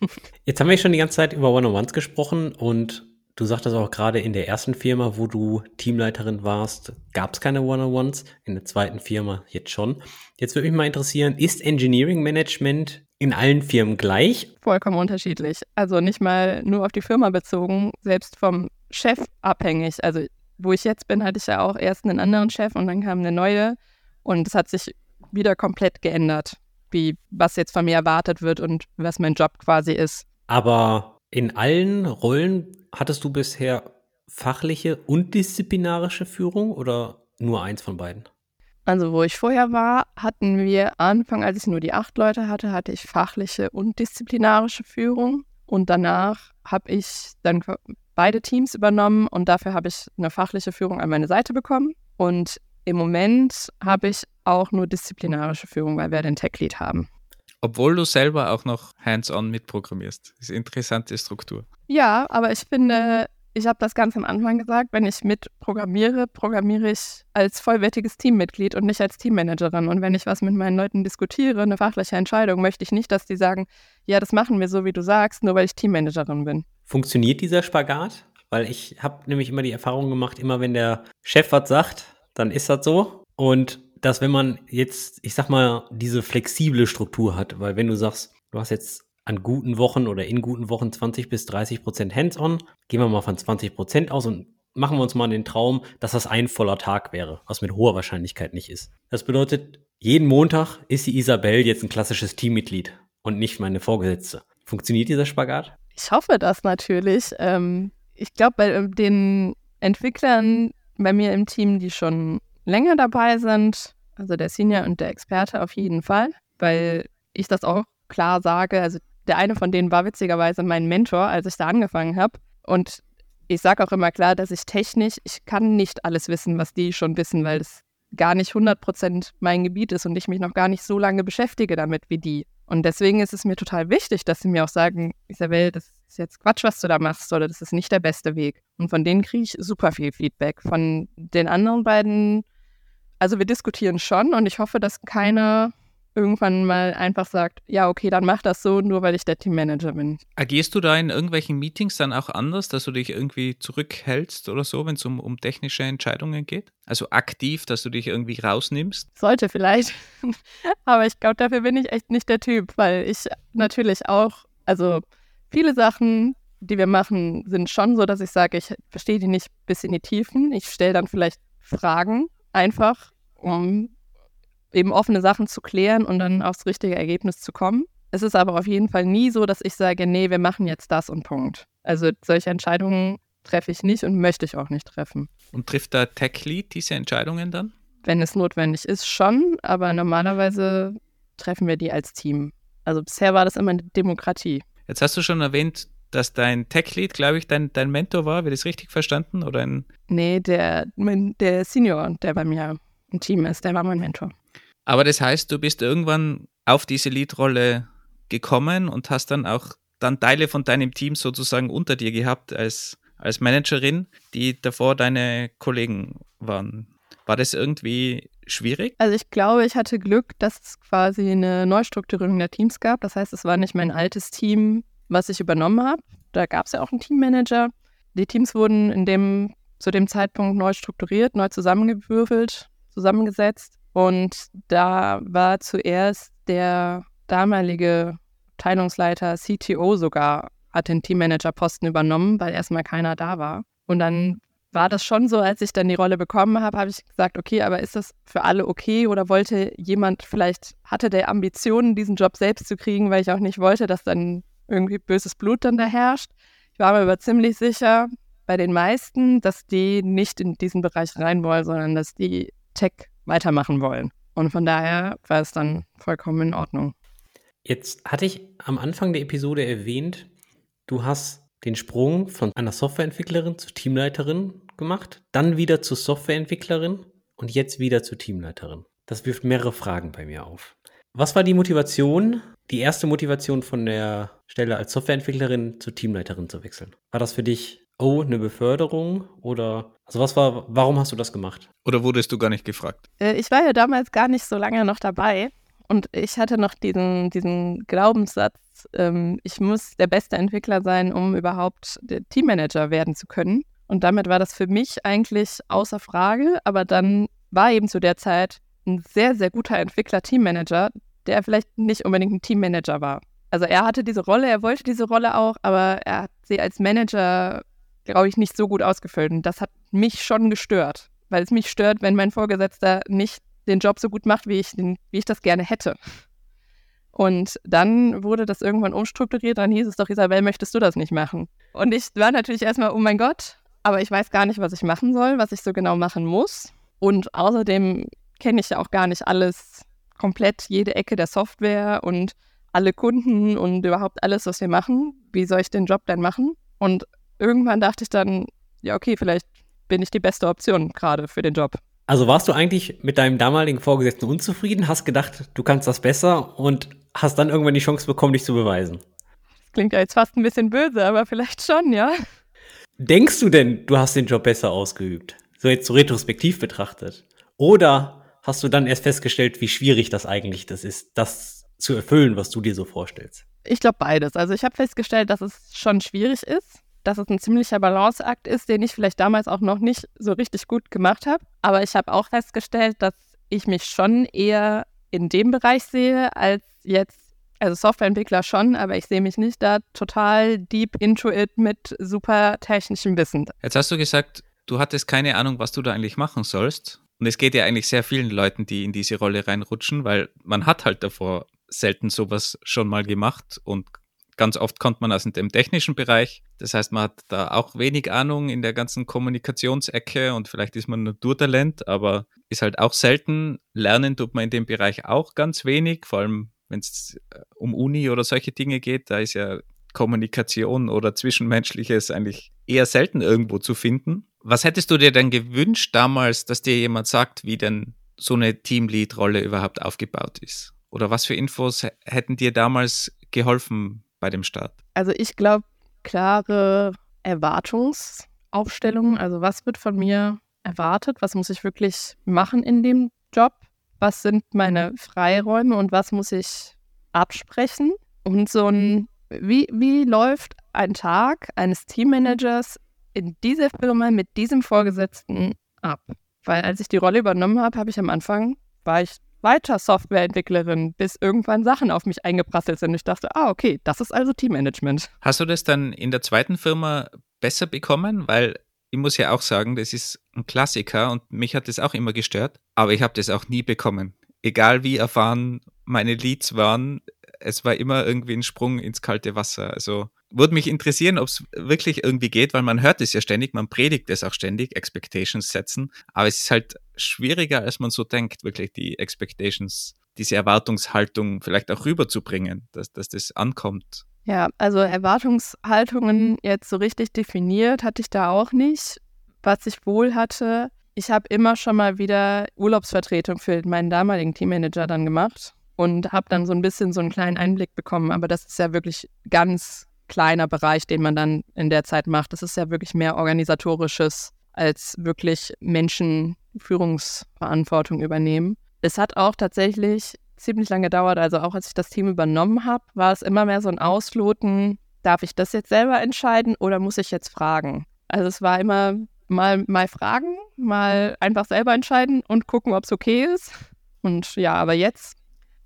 Jetzt haben wir schon die ganze Zeit über One-on-Ones gesprochen und Du sagtest auch gerade in der ersten Firma, wo du Teamleiterin warst, gab es keine One-on-Ones. In der zweiten Firma jetzt schon. Jetzt würde mich mal interessieren, ist Engineering Management in allen Firmen gleich? Vollkommen unterschiedlich. Also nicht mal nur auf die Firma bezogen, selbst vom Chef abhängig. Also wo ich jetzt bin, hatte ich ja auch erst einen anderen Chef und dann kam eine neue. Und es hat sich wieder komplett geändert, wie was jetzt von mir erwartet wird und was mein Job quasi ist. Aber in allen Rollen hattest du bisher fachliche und disziplinarische Führung oder nur eins von beiden? Also wo ich vorher war, hatten wir Anfang, als ich nur die acht Leute hatte, hatte ich fachliche und disziplinarische Führung. Und danach habe ich dann beide Teams übernommen und dafür habe ich eine fachliche Führung an meine Seite bekommen. Und im Moment habe ich auch nur disziplinarische Führung, weil wir den Tech-Lead haben. Obwohl du selber auch noch hands-on mitprogrammierst. Das ist eine interessante Struktur. Ja, aber ich finde, ich habe das ganz am Anfang gesagt, wenn ich mit programmiere, programmiere ich als vollwertiges Teammitglied und nicht als Teammanagerin. Und wenn ich was mit meinen Leuten diskutiere, eine fachliche Entscheidung, möchte ich nicht, dass die sagen, ja, das machen wir so, wie du sagst, nur weil ich Teammanagerin bin. Funktioniert dieser Spagat? Weil ich habe nämlich immer die Erfahrung gemacht, immer wenn der Chef was sagt, dann ist das so. Und dass wenn man jetzt, ich sag mal, diese flexible Struktur hat, weil wenn du sagst, du hast jetzt an guten Wochen oder in guten Wochen 20 bis 30 Prozent Hands-on, gehen wir mal von 20 Prozent aus und machen wir uns mal den Traum, dass das ein voller Tag wäre, was mit hoher Wahrscheinlichkeit nicht ist. Das bedeutet, jeden Montag ist die Isabel jetzt ein klassisches Teammitglied und nicht meine Vorgesetzte. Funktioniert dieser Spagat? Ich hoffe das natürlich. Ähm, ich glaube, bei äh, den Entwicklern bei mir im Team, die schon länger dabei sind, also der Senior und der Experte auf jeden Fall, weil ich das auch klar sage. Also der eine von denen war witzigerweise mein Mentor, als ich da angefangen habe. Und ich sage auch immer klar, dass ich technisch, ich kann nicht alles wissen, was die schon wissen, weil das gar nicht 100% mein Gebiet ist und ich mich noch gar nicht so lange beschäftige damit wie die. Und deswegen ist es mir total wichtig, dass sie mir auch sagen, Isabel, das ist jetzt Quatsch, was du da machst, oder das ist nicht der beste Weg. Und von denen kriege ich super viel Feedback. Von den anderen beiden, also wir diskutieren schon und ich hoffe, dass keiner irgendwann mal einfach sagt, ja, okay, dann mach das so, nur weil ich der Teammanager bin. Agierst du da in irgendwelchen Meetings dann auch anders, dass du dich irgendwie zurückhältst oder so, wenn es um, um technische Entscheidungen geht? Also aktiv, dass du dich irgendwie rausnimmst? Sollte vielleicht. Aber ich glaube, dafür bin ich echt nicht der Typ, weil ich natürlich auch, also viele Sachen, die wir machen, sind schon so, dass ich sage, ich verstehe die nicht bis in die Tiefen. Ich stelle dann vielleicht Fragen einfach, um eben offene Sachen zu klären und dann aufs richtige Ergebnis zu kommen. Es ist aber auf jeden Fall nie so, dass ich sage, nee, wir machen jetzt das und Punkt. Also solche Entscheidungen treffe ich nicht und möchte ich auch nicht treffen. Und trifft der Tech Lead diese Entscheidungen dann? Wenn es notwendig ist, schon, aber normalerweise treffen wir die als Team. Also bisher war das immer eine Demokratie. Jetzt hast du schon erwähnt, dass dein Tech Lead, glaube ich, dein, dein Mentor war. Wird das richtig verstanden? Oder ein nee, der, der Senior, der bei mir im Team ist, der war mein Mentor. Aber das heißt, du bist irgendwann auf diese Lead-Rolle gekommen und hast dann auch dann Teile von deinem Team sozusagen unter dir gehabt als, als Managerin, die davor deine Kollegen waren. War das irgendwie schwierig? Also ich glaube, ich hatte Glück, dass es quasi eine Neustrukturierung der Teams gab. Das heißt, es war nicht mein altes Team, was ich übernommen habe. Da gab es ja auch einen Teammanager. Die Teams wurden in dem, zu dem Zeitpunkt neu strukturiert, neu zusammengewürfelt, zusammengesetzt. Und da war zuerst der damalige Abteilungsleiter CTO sogar, hat den Teammanager-Posten übernommen, weil erstmal keiner da war. Und dann war das schon so, als ich dann die Rolle bekommen habe, habe ich gesagt, okay, aber ist das für alle okay oder wollte jemand vielleicht, hatte der Ambitionen, diesen Job selbst zu kriegen, weil ich auch nicht wollte, dass dann irgendwie böses Blut dann da herrscht. Ich war mir aber ziemlich sicher bei den meisten, dass die nicht in diesen Bereich rein wollen, sondern dass die Tech weitermachen wollen. Und von daher war es dann vollkommen in Ordnung. Jetzt hatte ich am Anfang der Episode erwähnt, du hast den Sprung von einer Softwareentwicklerin zur Teamleiterin gemacht, dann wieder zur Softwareentwicklerin und jetzt wieder zur Teamleiterin. Das wirft mehrere Fragen bei mir auf. Was war die Motivation, die erste Motivation von der Stelle als Softwareentwicklerin zur Teamleiterin zu wechseln? War das für dich oh, eine Beförderung oder also was war, warum hast du das gemacht? Oder wurdest du gar nicht gefragt? Äh, ich war ja damals gar nicht so lange noch dabei und ich hatte noch diesen, diesen Glaubenssatz, ähm, ich muss der beste Entwickler sein, um überhaupt der Teammanager werden zu können. Und damit war das für mich eigentlich außer Frage, aber dann war eben zu der Zeit ein sehr, sehr guter Entwickler Teammanager, der vielleicht nicht unbedingt ein Teammanager war. Also er hatte diese Rolle, er wollte diese Rolle auch, aber er hat sie als Manager glaube ich, nicht so gut ausgefüllt. Und das hat mich schon gestört, weil es mich stört, wenn mein Vorgesetzter nicht den Job so gut macht, wie ich, den, wie ich das gerne hätte. Und dann wurde das irgendwann umstrukturiert, dann hieß es doch, Isabel, möchtest du das nicht machen? Und ich war natürlich erstmal, oh mein Gott, aber ich weiß gar nicht, was ich machen soll, was ich so genau machen muss. Und außerdem kenne ich ja auch gar nicht alles komplett, jede Ecke der Software und alle Kunden und überhaupt alles, was wir machen. Wie soll ich den Job denn machen? Und irgendwann dachte ich dann, ja, okay, vielleicht bin ich die beste Option gerade für den Job. Also warst du eigentlich mit deinem damaligen Vorgesetzten unzufrieden, hast gedacht, du kannst das besser und hast dann irgendwann die Chance bekommen, dich zu beweisen? Das klingt ja jetzt fast ein bisschen böse, aber vielleicht schon, ja. Denkst du denn, du hast den Job besser ausgeübt? So jetzt so retrospektiv betrachtet. Oder hast du dann erst festgestellt, wie schwierig das eigentlich das ist, das zu erfüllen, was du dir so vorstellst? Ich glaube beides. Also ich habe festgestellt, dass es schon schwierig ist dass es ein ziemlicher Balanceakt ist, den ich vielleicht damals auch noch nicht so richtig gut gemacht habe. Aber ich habe auch festgestellt, dass ich mich schon eher in dem Bereich sehe, als jetzt, also Softwareentwickler schon, aber ich sehe mich nicht da total deep into it mit super technischem Wissen. Jetzt hast du gesagt, du hattest keine Ahnung, was du da eigentlich machen sollst. Und es geht ja eigentlich sehr vielen Leuten, die in diese Rolle reinrutschen, weil man hat halt davor selten sowas schon mal gemacht und ganz oft kommt man aus dem technischen Bereich. Das heißt, man hat da auch wenig Ahnung in der ganzen Kommunikationsecke und vielleicht ist man Naturtalent, aber ist halt auch selten. Lernen tut man in dem Bereich auch ganz wenig, vor allem wenn es äh, um Uni oder solche Dinge geht. Da ist ja Kommunikation oder Zwischenmenschliches eigentlich eher selten irgendwo zu finden. Was hättest du dir denn gewünscht damals, dass dir jemand sagt, wie denn so eine Teamlead-Rolle überhaupt aufgebaut ist? Oder was für Infos hätten dir damals geholfen bei dem Start? Also ich glaube, klare Erwartungsaufstellungen. Also was wird von mir erwartet? Was muss ich wirklich machen in dem Job? Was sind meine Freiräume und was muss ich absprechen? Und so ein, wie, wie läuft ein Tag eines Teammanagers in dieser Firma mit diesem Vorgesetzten ab? Weil als ich die Rolle übernommen habe, habe ich am Anfang, war ich weiter Softwareentwicklerin, bis irgendwann Sachen auf mich eingeprasselt sind. Ich dachte, ah, okay, das ist also Teammanagement. Hast du das dann in der zweiten Firma besser bekommen? Weil ich muss ja auch sagen, das ist ein Klassiker und mich hat das auch immer gestört, aber ich habe das auch nie bekommen. Egal wie erfahren meine Leads waren, es war immer irgendwie ein Sprung ins kalte Wasser. Also würde mich interessieren, ob es wirklich irgendwie geht, weil man hört es ja ständig, man predigt es auch ständig, Expectations setzen, aber es ist halt schwieriger, als man so denkt, wirklich die Expectations, diese Erwartungshaltung vielleicht auch rüberzubringen, dass, dass das ankommt. Ja, also Erwartungshaltungen jetzt so richtig definiert hatte ich da auch nicht. Was ich wohl hatte, ich habe immer schon mal wieder Urlaubsvertretung für meinen damaligen Teammanager dann gemacht und habe dann so ein bisschen so einen kleinen Einblick bekommen. Aber das ist ja wirklich ganz kleiner Bereich, den man dann in der Zeit macht. Das ist ja wirklich mehr organisatorisches als wirklich Menschen Führungsverantwortung übernehmen. Es hat auch tatsächlich ziemlich lange gedauert, also auch als ich das Team übernommen habe, war es immer mehr so ein Ausloten, darf ich das jetzt selber entscheiden oder muss ich jetzt fragen? Also es war immer mal, mal fragen, mal einfach selber entscheiden und gucken, ob es okay ist. Und ja, aber jetzt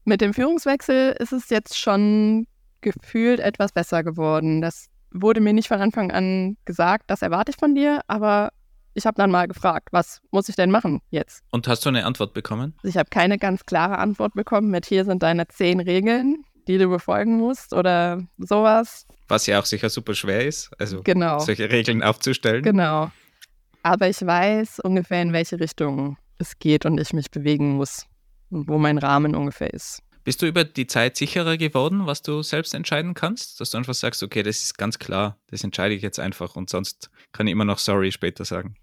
mit dem Führungswechsel ist es jetzt schon gefühlt etwas besser geworden. Das wurde mir nicht von Anfang an gesagt, das erwarte ich von dir, aber ich habe dann mal gefragt, was muss ich denn machen jetzt? Und hast du eine Antwort bekommen? Ich habe keine ganz klare Antwort bekommen mit hier sind deine zehn Regeln, die du befolgen musst oder sowas. Was ja auch sicher super schwer ist, also genau. solche Regeln aufzustellen. Genau. Aber ich weiß ungefähr, in welche Richtung es geht und ich mich bewegen muss, wo mein Rahmen ungefähr ist. Bist du über die Zeit sicherer geworden, was du selbst entscheiden kannst? Dass du einfach sagst, okay, das ist ganz klar, das entscheide ich jetzt einfach und sonst kann ich immer noch sorry später sagen.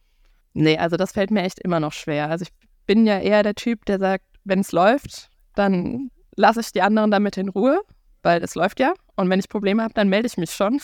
Nee, also das fällt mir echt immer noch schwer. Also ich bin ja eher der Typ, der sagt, wenn es läuft, dann lasse ich die anderen damit in Ruhe, weil es läuft ja. Und wenn ich Probleme habe, dann melde ich mich schon.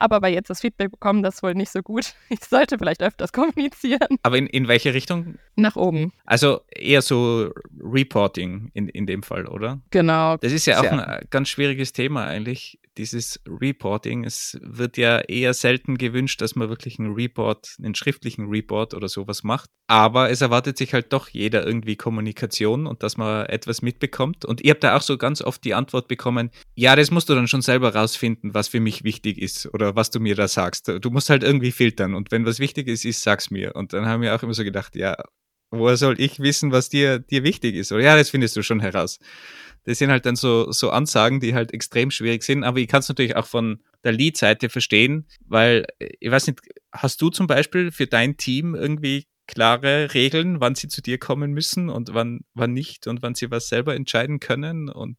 Habe aber jetzt das Feedback bekommen, das ist wohl nicht so gut. Ich sollte vielleicht öfters kommunizieren. Aber in, in welche Richtung? Nach oben. Also eher so Reporting in, in dem Fall, oder? Genau. Das ist ja auch ein ganz schwieriges Thema eigentlich dieses Reporting. Es wird ja eher selten gewünscht, dass man wirklich einen Report, einen schriftlichen Report oder sowas macht. Aber es erwartet sich halt doch jeder irgendwie Kommunikation und dass man etwas mitbekommt. Und ihr habt da auch so ganz oft die Antwort bekommen, ja, das musst du dann schon selber rausfinden, was für mich wichtig ist oder was du mir da sagst. Du musst halt irgendwie filtern und wenn was wichtig ist, ist, sag's mir. Und dann haben wir auch immer so gedacht, ja, woher soll ich wissen, was dir, dir wichtig ist? Oder ja, das findest du schon heraus. Das sind halt dann so, so Ansagen, die halt extrem schwierig sind. Aber ich kann es natürlich auch von der Lead-Seite verstehen, weil, ich weiß nicht, hast du zum Beispiel für dein Team irgendwie klare Regeln, wann sie zu dir kommen müssen und wann, wann nicht und wann sie was selber entscheiden können? Und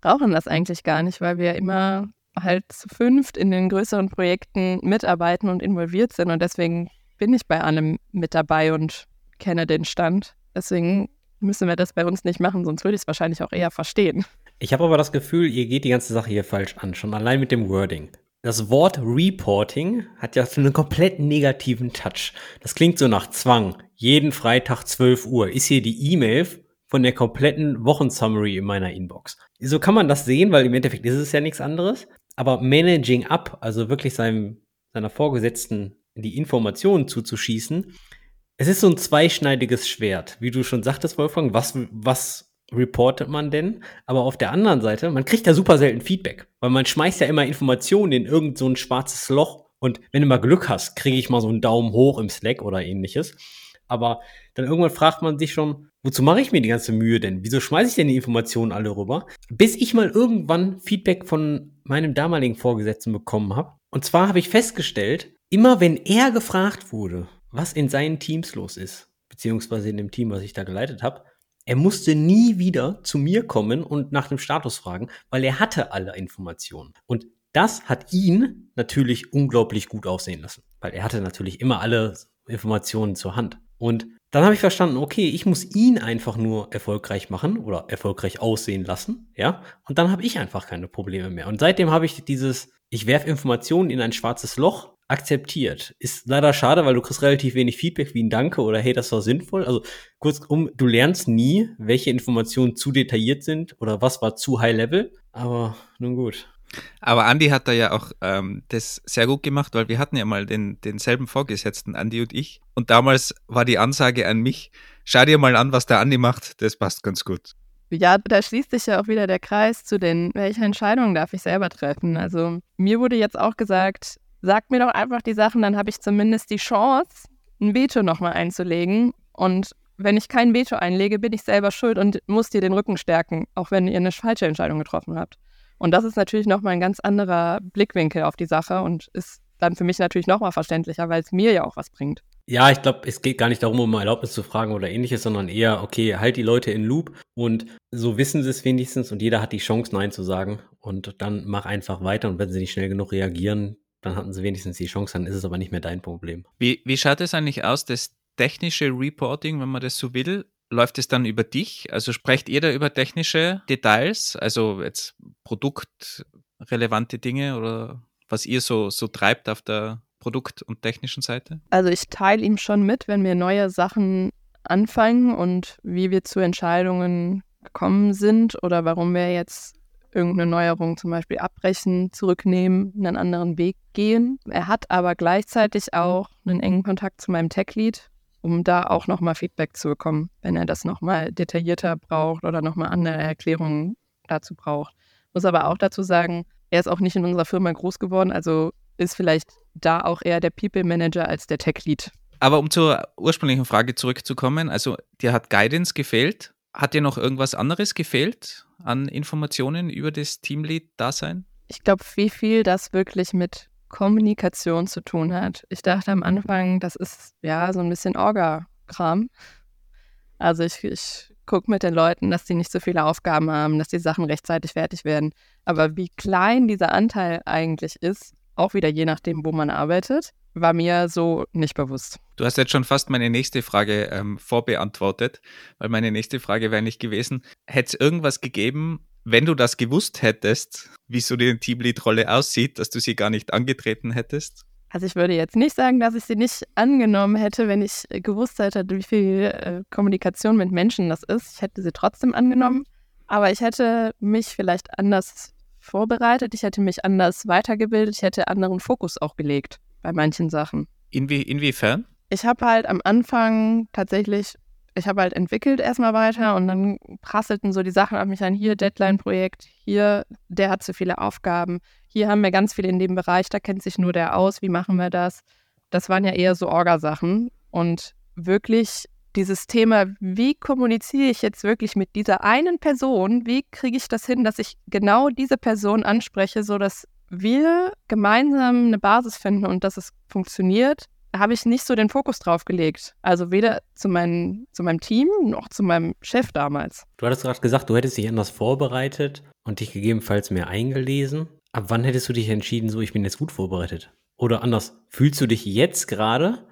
brauchen das eigentlich gar nicht, weil wir immer halt zu fünft in den größeren Projekten mitarbeiten und involviert sind und deswegen bin ich bei allem mit dabei und kenne den Stand. Deswegen müssen wir das bei uns nicht machen, sonst würde ich es wahrscheinlich auch eher verstehen. Ich habe aber das Gefühl, ihr geht die ganze Sache hier falsch an, schon allein mit dem Wording. Das Wort Reporting hat ja einen komplett negativen Touch. Das klingt so nach Zwang. Jeden Freitag 12 Uhr ist hier die E-Mail von der kompletten Wochensummary in meiner Inbox. So kann man das sehen, weil im Endeffekt ist es ja nichts anderes. Aber Managing Up, also wirklich seinem, seiner Vorgesetzten die Informationen zuzuschießen, es ist so ein zweischneidiges Schwert, wie du schon sagtest, Wolfgang. Was, was reportet man denn? Aber auf der anderen Seite, man kriegt ja super selten Feedback, weil man schmeißt ja immer Informationen in irgend so ein schwarzes Loch. Und wenn du mal Glück hast, kriege ich mal so einen Daumen hoch im Slack oder ähnliches. Aber dann irgendwann fragt man sich schon, wozu mache ich mir die ganze Mühe denn? Wieso schmeiße ich denn die Informationen alle rüber? Bis ich mal irgendwann Feedback von meinem damaligen Vorgesetzten bekommen habe. Und zwar habe ich festgestellt, immer wenn er gefragt wurde, was in seinen Teams los ist, beziehungsweise in dem Team, was ich da geleitet habe, er musste nie wieder zu mir kommen und nach dem Status fragen, weil er hatte alle Informationen. Und das hat ihn natürlich unglaublich gut aussehen lassen, weil er hatte natürlich immer alle Informationen zur Hand. Und dann habe ich verstanden, okay, ich muss ihn einfach nur erfolgreich machen oder erfolgreich aussehen lassen, ja, und dann habe ich einfach keine Probleme mehr. Und seitdem habe ich dieses, ich werfe Informationen in ein schwarzes Loch akzeptiert. Ist leider schade, weil du kriegst relativ wenig Feedback wie ein Danke oder hey, das war sinnvoll. Also kurzum, du lernst nie, welche Informationen zu detailliert sind oder was war zu high level. Aber nun gut. Aber Andy hat da ja auch ähm, das sehr gut gemacht, weil wir hatten ja mal den, denselben Vorgesetzten, Andy und ich. Und damals war die Ansage an mich, schau dir mal an, was der Andy macht, das passt ganz gut. Ja, da schließt sich ja auch wieder der Kreis zu den, welche Entscheidungen darf ich selber treffen. Also mir wurde jetzt auch gesagt, sag mir doch einfach die Sachen, dann habe ich zumindest die Chance, ein Veto nochmal einzulegen. Und wenn ich kein Veto einlege, bin ich selber schuld und muss dir den Rücken stärken, auch wenn ihr eine falsche Entscheidung getroffen habt. Und das ist natürlich nochmal ein ganz anderer Blickwinkel auf die Sache und ist dann für mich natürlich nochmal verständlicher, weil es mir ja auch was bringt. Ja, ich glaube, es geht gar nicht darum, um Erlaubnis zu fragen oder ähnliches, sondern eher, okay, halt die Leute in Loop und so wissen sie es wenigstens und jeder hat die Chance, Nein zu sagen und dann mach einfach weiter und wenn sie nicht schnell genug reagieren, dann hatten sie wenigstens die Chance, dann ist es aber nicht mehr dein Problem. Wie, wie schaut es eigentlich aus, das technische Reporting, wenn man das so will? Läuft es dann über dich? Also sprecht ihr da über technische Details, also jetzt produktrelevante Dinge oder was ihr so, so treibt auf der Produkt- und technischen Seite? Also ich teile ihm schon mit, wenn wir neue Sachen anfangen und wie wir zu Entscheidungen gekommen sind oder warum wir jetzt irgendeine Neuerung zum Beispiel abbrechen, zurücknehmen, einen anderen Weg gehen. Er hat aber gleichzeitig auch einen engen Kontakt zu meinem Tech-Lead, um da auch nochmal Feedback zu bekommen, wenn er das nochmal detaillierter braucht oder nochmal andere Erklärungen dazu braucht. Muss aber auch dazu sagen, er ist auch nicht in unserer Firma groß geworden, also ist vielleicht da auch eher der People Manager als der Tech-Lead. Aber um zur ursprünglichen Frage zurückzukommen, also dir hat Guidance gefehlt. Hat dir noch irgendwas anderes gefehlt an Informationen über das Teamlead-Dasein? Ich glaube, wie viel das wirklich mit Kommunikation zu tun hat. Ich dachte am Anfang, das ist ja so ein bisschen Orga-Kram. Also ich, ich gucke mit den Leuten, dass die nicht so viele Aufgaben haben, dass die Sachen rechtzeitig fertig werden. Aber wie klein dieser Anteil eigentlich ist, auch wieder je nachdem, wo man arbeitet, war mir so nicht bewusst. Du hast jetzt schon fast meine nächste Frage ähm, vorbeantwortet, weil meine nächste Frage wäre nicht gewesen, hätte es irgendwas gegeben, wenn du das gewusst hättest, wie so die Teamlead-Rolle aussieht, dass du sie gar nicht angetreten hättest? Also ich würde jetzt nicht sagen, dass ich sie nicht angenommen hätte, wenn ich gewusst hätte, wie viel äh, Kommunikation mit Menschen das ist. Ich hätte sie trotzdem angenommen, aber ich hätte mich vielleicht anders vorbereitet, ich hätte mich anders weitergebildet, ich hätte anderen Fokus auch gelegt bei manchen Sachen. Inwie inwiefern? Ich habe halt am Anfang tatsächlich, ich habe halt entwickelt erstmal weiter und dann prasselten so die Sachen auf mich an, hier Deadline-Projekt, hier, der hat zu viele Aufgaben, hier haben wir ganz viel in dem Bereich, da kennt sich nur der aus, wie machen wir das? Das waren ja eher so Orga-Sachen und wirklich dieses Thema, wie kommuniziere ich jetzt wirklich mit dieser einen Person, wie kriege ich das hin, dass ich genau diese Person anspreche, sodass wir gemeinsam eine Basis finden und dass es funktioniert, habe ich nicht so den Fokus drauf gelegt. Also weder zu, mein, zu meinem Team noch zu meinem Chef damals. Du hattest gerade gesagt, du hättest dich anders vorbereitet und dich gegebenenfalls mehr eingelesen. Ab wann hättest du dich entschieden, so ich bin jetzt gut vorbereitet? Oder anders, fühlst du dich jetzt gerade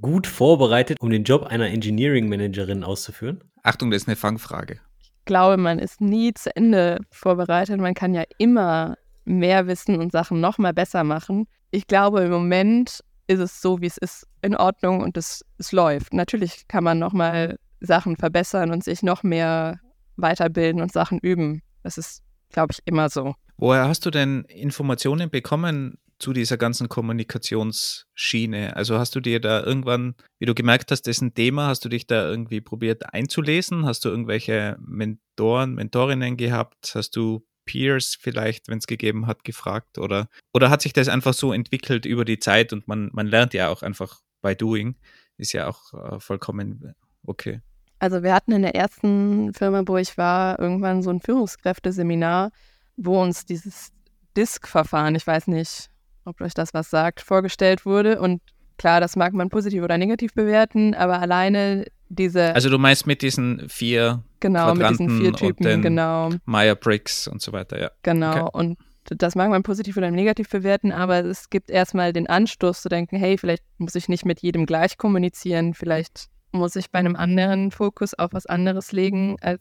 gut vorbereitet, um den Job einer Engineering Managerin auszuführen? Achtung, das ist eine Fangfrage. Ich glaube, man ist nie zu Ende vorbereitet. Man kann ja immer mehr wissen und Sachen noch mal besser machen. Ich glaube, im Moment ist es so, wie es ist, in Ordnung und es, es läuft. Natürlich kann man noch mal Sachen verbessern und sich noch mehr weiterbilden und Sachen üben. Das ist, glaube ich, immer so. Woher hast du denn Informationen bekommen zu dieser ganzen Kommunikationsschiene? Also hast du dir da irgendwann, wie du gemerkt hast, ein Thema, hast du dich da irgendwie probiert einzulesen? Hast du irgendwelche Mentoren, Mentorinnen gehabt? Hast du Peers vielleicht, wenn es gegeben hat, gefragt? Oder, oder hat sich das einfach so entwickelt über die Zeit und man, man lernt ja auch einfach by doing? ist ja auch äh, vollkommen okay. Also wir hatten in der ersten Firma, wo ich war, irgendwann so ein Führungskräfteseminar, wo uns dieses DISC-Verfahren, ich weiß nicht, ob euch das was sagt, vorgestellt wurde. Und klar, das mag man positiv oder negativ bewerten, aber alleine diese. Also du meinst mit diesen vier genau, mit diesen vier Typen, genau. Meyer-Briggs und so weiter, ja. Genau. Okay. Und das mag man positiv oder negativ bewerten, aber es gibt erstmal den Anstoß zu denken, hey, vielleicht muss ich nicht mit jedem gleich kommunizieren, vielleicht muss ich bei einem anderen Fokus auf was anderes legen als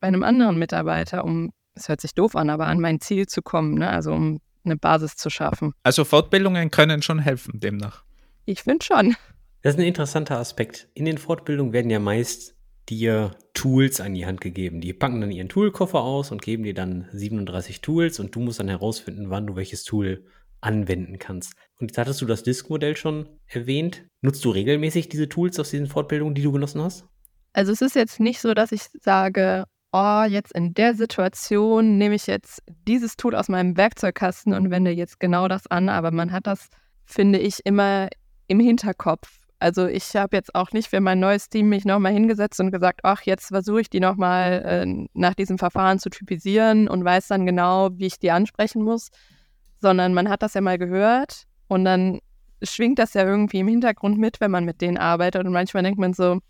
bei einem anderen Mitarbeiter, um, es hört sich doof an, aber an mein Ziel zu kommen, ne? also um eine Basis zu schaffen. Also Fortbildungen können schon helfen, demnach. Ich finde schon. Das ist ein interessanter Aspekt. In den Fortbildungen werden ja meist dir Tools an die Hand gegeben. Die packen dann ihren Toolkoffer aus und geben dir dann 37 Tools und du musst dann herausfinden, wann du welches Tool anwenden kannst. Und jetzt hattest du das Disk-Modell schon erwähnt. Nutzt du regelmäßig diese Tools aus diesen Fortbildungen, die du genossen hast? Also es ist jetzt nicht so, dass ich sage, oh, jetzt in der Situation nehme ich jetzt dieses Tool aus meinem Werkzeugkasten und wende jetzt genau das an, aber man hat das, finde ich, immer im Hinterkopf. Also ich habe jetzt auch nicht für mein neues Team mich nochmal hingesetzt und gesagt, ach, jetzt versuche ich die nochmal äh, nach diesem Verfahren zu typisieren und weiß dann genau, wie ich die ansprechen muss, sondern man hat das ja mal gehört und dann schwingt das ja irgendwie im Hintergrund mit, wenn man mit denen arbeitet und manchmal denkt man so,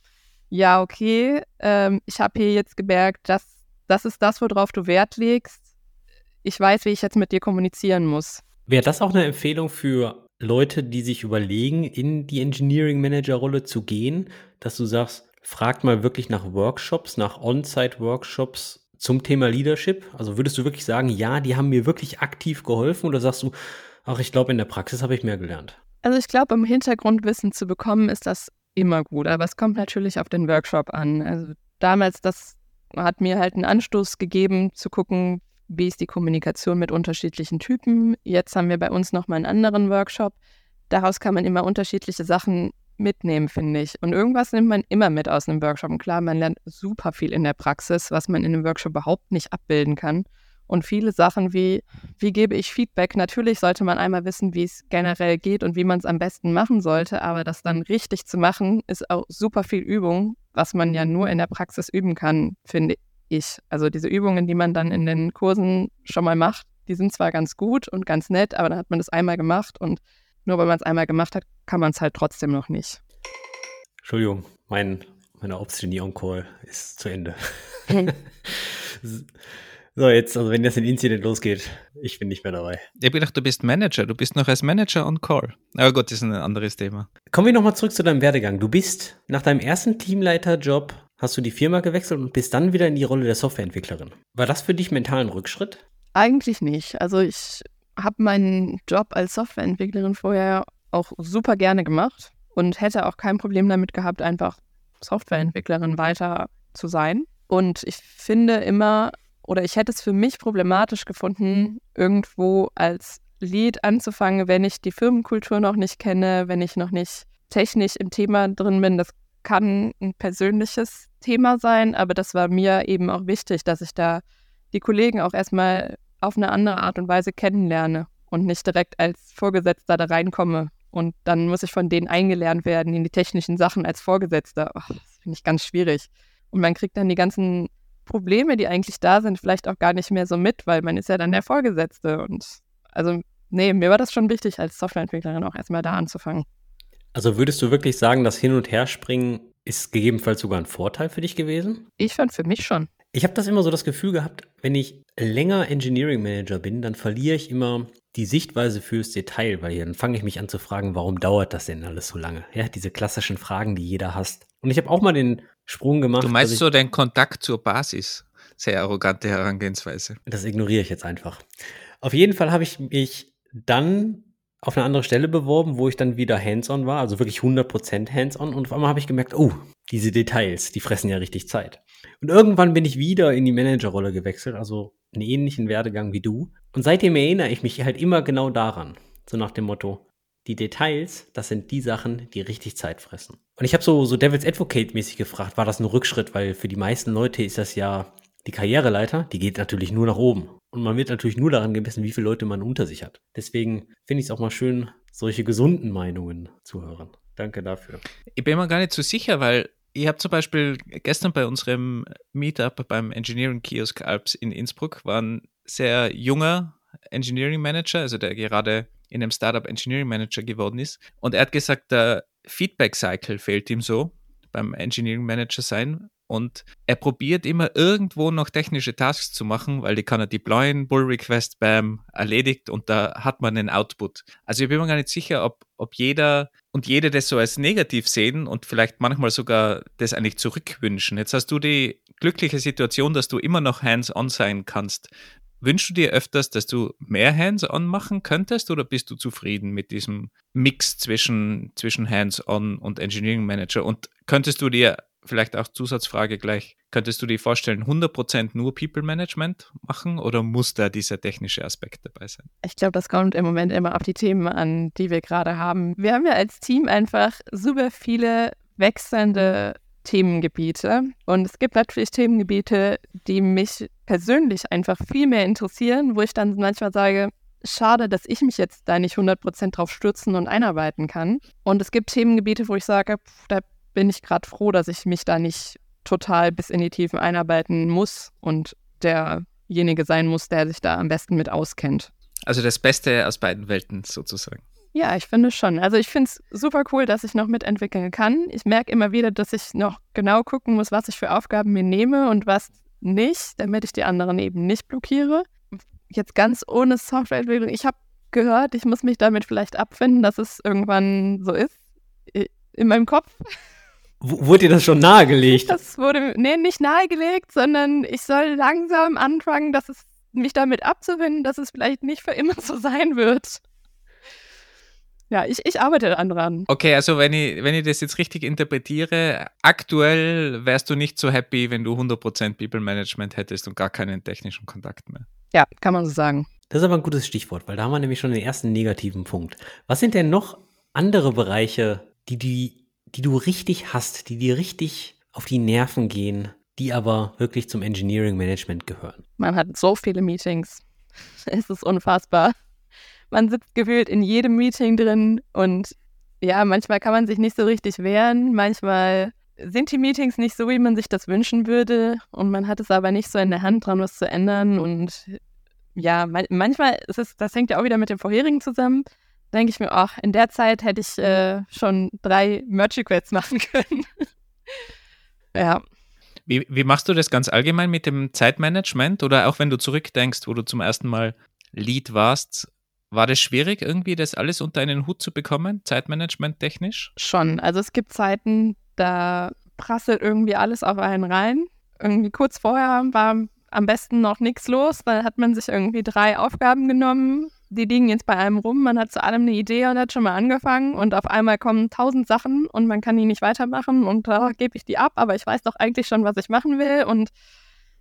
ja, okay, ähm, ich habe hier jetzt gemerkt, dass das ist das, worauf du Wert legst. Ich weiß, wie ich jetzt mit dir kommunizieren muss. Wäre das auch eine Empfehlung für Leute, die sich überlegen, in die Engineering Manager Rolle zu gehen, dass du sagst, fragt mal wirklich nach Workshops, nach On-Site Workshops zum Thema Leadership? Also würdest du wirklich sagen, ja, die haben mir wirklich aktiv geholfen oder sagst du, ach, ich glaube, in der Praxis habe ich mehr gelernt? Also ich glaube, um Hintergrundwissen zu bekommen, ist das immer gut, aber es kommt natürlich auf den Workshop an. Also damals, das hat mir halt einen Anstoß gegeben, zu gucken, wie ist die Kommunikation mit unterschiedlichen Typen. Jetzt haben wir bei uns nochmal einen anderen Workshop. Daraus kann man immer unterschiedliche Sachen mitnehmen, finde ich. Und irgendwas nimmt man immer mit aus einem Workshop. Und klar, man lernt super viel in der Praxis, was man in einem Workshop überhaupt nicht abbilden kann. Und viele Sachen wie, wie gebe ich Feedback? Natürlich sollte man einmal wissen, wie es generell geht und wie man es am besten machen sollte. Aber das dann richtig zu machen, ist auch super viel Übung, was man ja nur in der Praxis üben kann, finde ich. Also diese Übungen, die man dann in den Kursen schon mal macht, die sind zwar ganz gut und ganz nett, aber dann hat man das einmal gemacht und nur weil man es einmal gemacht hat, kann man es halt trotzdem noch nicht. Entschuldigung, mein, meine Obscene On-Call ist zu Ende. so, jetzt, also wenn jetzt ein Incident losgeht, ich bin nicht mehr dabei. Ich habe gedacht, du bist Manager, du bist noch als Manager on Call. Aber gut, das ist ein anderes Thema. Kommen wir nochmal zurück zu deinem Werdegang. Du bist nach deinem ersten Teamleiterjob hast du die Firma gewechselt und bist dann wieder in die Rolle der Softwareentwicklerin. War das für dich mental ein Rückschritt? Eigentlich nicht. Also ich habe meinen Job als Softwareentwicklerin vorher auch super gerne gemacht und hätte auch kein Problem damit gehabt, einfach Softwareentwicklerin weiter zu sein. Und ich finde immer, oder ich hätte es für mich problematisch gefunden, irgendwo als Lead anzufangen, wenn ich die Firmenkultur noch nicht kenne, wenn ich noch nicht technisch im Thema drin bin. Das kann ein persönliches Thema sein, aber das war mir eben auch wichtig, dass ich da die Kollegen auch erstmal auf eine andere Art und Weise kennenlerne und nicht direkt als Vorgesetzter da reinkomme. Und dann muss ich von denen eingelernt werden in die technischen Sachen als Vorgesetzter. Oh, das finde ich ganz schwierig. Und man kriegt dann die ganzen Probleme, die eigentlich da sind, vielleicht auch gar nicht mehr so mit, weil man ist ja dann der Vorgesetzte. Und also, nee, mir war das schon wichtig, als Softwareentwicklerin auch erstmal da anzufangen. Also würdest du wirklich sagen, das Hin- und Herspringen ist gegebenenfalls sogar ein Vorteil für dich gewesen? Ich fand für mich schon. Ich habe das immer so das Gefühl gehabt, wenn ich länger Engineering Manager bin, dann verliere ich immer die Sichtweise fürs Detail, weil dann fange ich mich an zu fragen, warum dauert das denn alles so lange? Ja, diese klassischen Fragen, die jeder hasst. Und ich habe auch mal den Sprung gemacht. Du meinst so den Kontakt zur Basis. Sehr arrogante Herangehensweise. Das ignoriere ich jetzt einfach. Auf jeden Fall habe ich mich dann auf eine andere Stelle beworben, wo ich dann wieder hands-on war, also wirklich 100% hands-on. Und auf einmal habe ich gemerkt, oh, diese Details, die fressen ja richtig Zeit. Und irgendwann bin ich wieder in die Managerrolle gewechselt, also einen ähnlichen Werdegang wie du. Und seitdem erinnere ich mich halt immer genau daran. So nach dem Motto, die Details, das sind die Sachen, die richtig Zeit fressen. Und ich habe so, so Devil's Advocate-mäßig gefragt, war das ein Rückschritt? Weil für die meisten Leute ist das ja die Karriereleiter, die geht natürlich nur nach oben. Und man wird natürlich nur daran gemessen, wie viele Leute man unter sich hat. Deswegen finde ich es auch mal schön, solche gesunden Meinungen zu hören. Danke dafür. Ich bin mir gar nicht so sicher, weil ich habe zum Beispiel gestern bei unserem Meetup beim Engineering Kiosk Alps in Innsbruck war ein sehr junger Engineering Manager, also der gerade in einem Startup Engineering Manager geworden ist. Und er hat gesagt, der Feedback Cycle fehlt ihm so beim Engineering Manager sein. Und er probiert immer irgendwo noch technische Tasks zu machen, weil die kann er deployen, Pull Request, bam, erledigt und da hat man einen Output. Also ich bin mir gar nicht sicher, ob, ob jeder und jede das so als negativ sehen und vielleicht manchmal sogar das eigentlich zurückwünschen. Jetzt hast du die glückliche Situation, dass du immer noch hands-on sein kannst. Wünschst du dir öfters, dass du mehr Hands-on machen könntest oder bist du zufrieden mit diesem Mix zwischen, zwischen Hands-on und Engineering Manager? Und könntest du dir, vielleicht auch Zusatzfrage gleich, könntest du dir vorstellen, 100% nur People Management machen oder muss da dieser technische Aspekt dabei sein? Ich glaube, das kommt im Moment immer auf die Themen an, die wir gerade haben. Wir haben ja als Team einfach super viele wechselnde Themengebiete. Und es gibt natürlich Themengebiete, die mich persönlich einfach viel mehr interessieren, wo ich dann manchmal sage, schade, dass ich mich jetzt da nicht 100% drauf stürzen und einarbeiten kann. Und es gibt Themengebiete, wo ich sage, pff, da bin ich gerade froh, dass ich mich da nicht total bis in die Tiefen einarbeiten muss und derjenige sein muss, der sich da am besten mit auskennt. Also das Beste aus beiden Welten sozusagen. Ja, ich finde schon. Also ich finde es super cool, dass ich noch mitentwickeln kann. Ich merke immer wieder, dass ich noch genau gucken muss, was ich für Aufgaben mir nehme und was nicht, damit ich die anderen eben nicht blockiere. Jetzt ganz ohne Softwareentwicklung. Ich habe gehört, ich muss mich damit vielleicht abfinden, dass es irgendwann so ist. In meinem Kopf. Wurde dir das schon nahegelegt? Das wurde, nee, nicht nahegelegt, sondern ich soll langsam anfangen, dass es mich damit abzufinden, dass es vielleicht nicht für immer so sein wird. Ja, ich, ich arbeite daran. Okay, also wenn ich, wenn ich das jetzt richtig interpretiere, aktuell wärst du nicht so happy, wenn du 100% People Management hättest und gar keinen technischen Kontakt mehr. Ja, kann man so sagen. Das ist aber ein gutes Stichwort, weil da haben wir nämlich schon den ersten negativen Punkt. Was sind denn noch andere Bereiche, die, die, die du richtig hast, die dir richtig auf die Nerven gehen, die aber wirklich zum Engineering Management gehören? Man hat so viele Meetings. Es ist unfassbar. Man sitzt gefühlt in jedem Meeting drin und ja, manchmal kann man sich nicht so richtig wehren, manchmal sind die Meetings nicht so, wie man sich das wünschen würde und man hat es aber nicht so in der Hand dran, was zu ändern und ja, manchmal ist es, das hängt ja auch wieder mit dem vorherigen zusammen, denke ich mir, ach, in der Zeit hätte ich äh, schon drei Merch-Requests machen können. ja. Wie, wie machst du das ganz allgemein mit dem Zeitmanagement oder auch wenn du zurückdenkst, wo du zum ersten Mal Lead warst, war das schwierig, irgendwie das alles unter einen Hut zu bekommen, Zeitmanagement technisch? Schon. Also es gibt Zeiten, da prasselt irgendwie alles auf einen rein. Irgendwie kurz vorher war am besten noch nichts los. Dann hat man sich irgendwie drei Aufgaben genommen. Die liegen jetzt bei einem rum. Man hat zu allem eine Idee und hat schon mal angefangen. Und auf einmal kommen tausend Sachen und man kann die nicht weitermachen. Und da gebe ich die ab, aber ich weiß doch eigentlich schon, was ich machen will. Und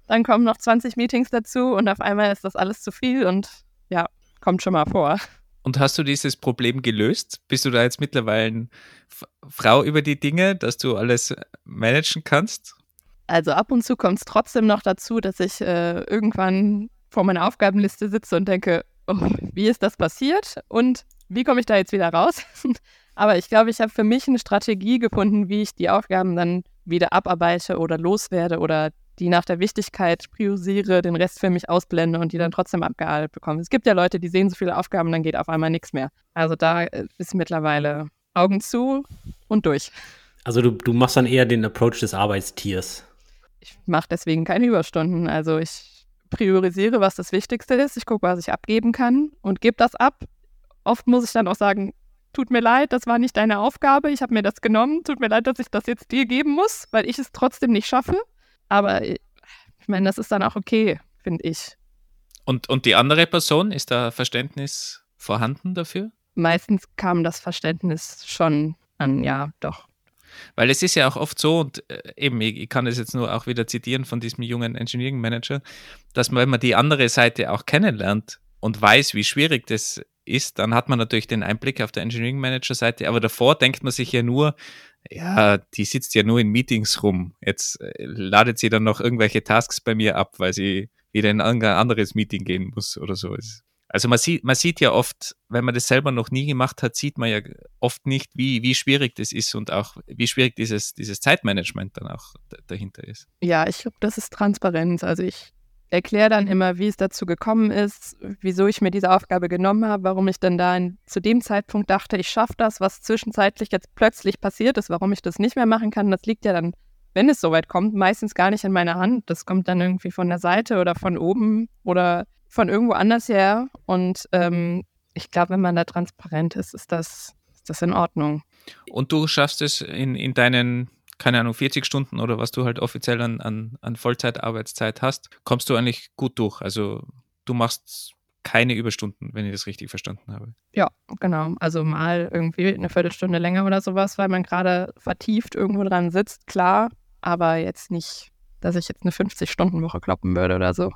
dann kommen noch 20 Meetings dazu und auf einmal ist das alles zu viel. Und ja, kommt schon mal vor. Und hast du dieses Problem gelöst? Bist du da jetzt mittlerweile Frau über die Dinge, dass du alles managen kannst? Also ab und zu kommt es trotzdem noch dazu, dass ich äh, irgendwann vor meiner Aufgabenliste sitze und denke, oh, wie ist das passiert und wie komme ich da jetzt wieder raus? Aber ich glaube, ich habe für mich eine Strategie gefunden, wie ich die Aufgaben dann wieder abarbeite oder loswerde oder die nach der Wichtigkeit priorisiere, den Rest für mich ausblende und die dann trotzdem abgearbeitet bekommen. Es gibt ja Leute, die sehen so viele Aufgaben, dann geht auf einmal nichts mehr. Also da äh, ist mittlerweile Augen zu und durch. Also du, du machst dann eher den Approach des Arbeitstiers. Ich mache deswegen keine Überstunden. Also ich priorisiere, was das Wichtigste ist. Ich gucke, was ich abgeben kann und gebe das ab. Oft muss ich dann auch sagen, tut mir leid, das war nicht deine Aufgabe, ich habe mir das genommen, tut mir leid, dass ich das jetzt dir geben muss, weil ich es trotzdem nicht schaffe. Aber ich meine, das ist dann auch okay, finde ich. Und, und die andere Person, ist da Verständnis vorhanden dafür? Meistens kam das Verständnis schon an, ja, doch. Weil es ist ja auch oft so, und äh, eben, ich, kann das jetzt nur auch wieder zitieren von diesem jungen Engineering Manager, dass man, wenn man die andere Seite auch kennenlernt und weiß, wie schwierig das ist, dann hat man natürlich den Einblick auf der Engineering Manager Seite, aber davor denkt man sich ja nur, ja, die sitzt ja nur in Meetings rum. Jetzt äh, ladet sie dann noch irgendwelche Tasks bei mir ab, weil sie wieder in ein anderes Meeting gehen muss oder so. Also man sieht, man sieht ja oft, wenn man das selber noch nie gemacht hat, sieht man ja oft nicht, wie, wie schwierig das ist und auch wie schwierig dieses, dieses Zeitmanagement dann auch dahinter ist. Ja, ich glaube, das ist Transparenz. Also ich erkläre dann immer, wie es dazu gekommen ist, wieso ich mir diese Aufgabe genommen habe, warum ich dann da in, zu dem Zeitpunkt dachte, ich schaffe das, was zwischenzeitlich jetzt plötzlich passiert ist, warum ich das nicht mehr machen kann. Das liegt ja dann, wenn es soweit kommt, meistens gar nicht in meiner Hand. Das kommt dann irgendwie von der Seite oder von oben oder von irgendwo anders her. Und ähm, ich glaube, wenn man da transparent ist, ist das, ist das in Ordnung. Und du schaffst es in, in deinen keine Ahnung, 40 Stunden oder was du halt offiziell an, an, an Vollzeitarbeitszeit hast, kommst du eigentlich gut durch. Also du machst keine Überstunden, wenn ich das richtig verstanden habe. Ja, genau. Also mal irgendwie eine Viertelstunde länger oder sowas, weil man gerade vertieft irgendwo dran sitzt, klar, aber jetzt nicht, dass ich jetzt eine 50-Stunden-Woche kloppen würde oder so.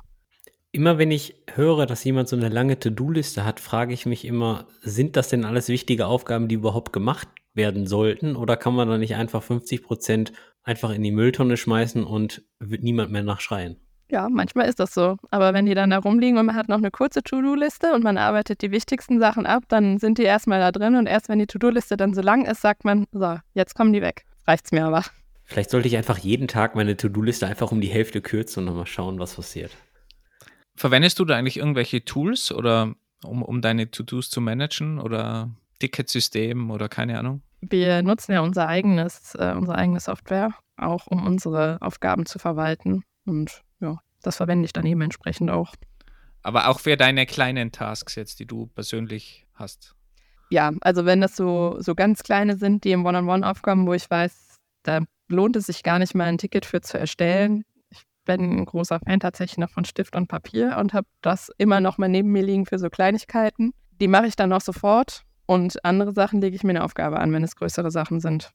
Immer wenn ich höre, dass jemand so eine lange To-Do-Liste hat, frage ich mich immer, sind das denn alles wichtige Aufgaben, die überhaupt gemacht werden sollten? Oder kann man da nicht einfach 50 Prozent einfach in die Mülltonne schmeißen und wird niemand mehr nachschreien? Ja, manchmal ist das so. Aber wenn die dann da rumliegen und man hat noch eine kurze To-Do-Liste und man arbeitet die wichtigsten Sachen ab, dann sind die erstmal da drin und erst wenn die To-Do-Liste dann so lang ist, sagt man, so, jetzt kommen die weg. Reicht's mir aber. Vielleicht sollte ich einfach jeden Tag meine To-Do-Liste einfach um die Hälfte kürzen und dann mal schauen, was passiert. Verwendest du da eigentlich irgendwelche Tools oder um, um deine To-Dos zu managen oder Ticketsystem oder keine Ahnung? Wir nutzen ja unser eigenes, äh, unsere eigene Software, auch um unsere Aufgaben zu verwalten. Und ja, das verwende ich dann eben entsprechend auch. Aber auch für deine kleinen Tasks jetzt, die du persönlich hast. Ja, also wenn das so, so ganz kleine sind, die im One-on-One aufkommen, wo ich weiß, da lohnt es sich gar nicht mal ein Ticket für zu erstellen. Ich bin ein großer Fan tatsächlich noch von Stift und Papier und habe das immer noch mal neben mir liegen für so Kleinigkeiten. Die mache ich dann auch sofort und andere Sachen lege ich mir eine Aufgabe an, wenn es größere Sachen sind.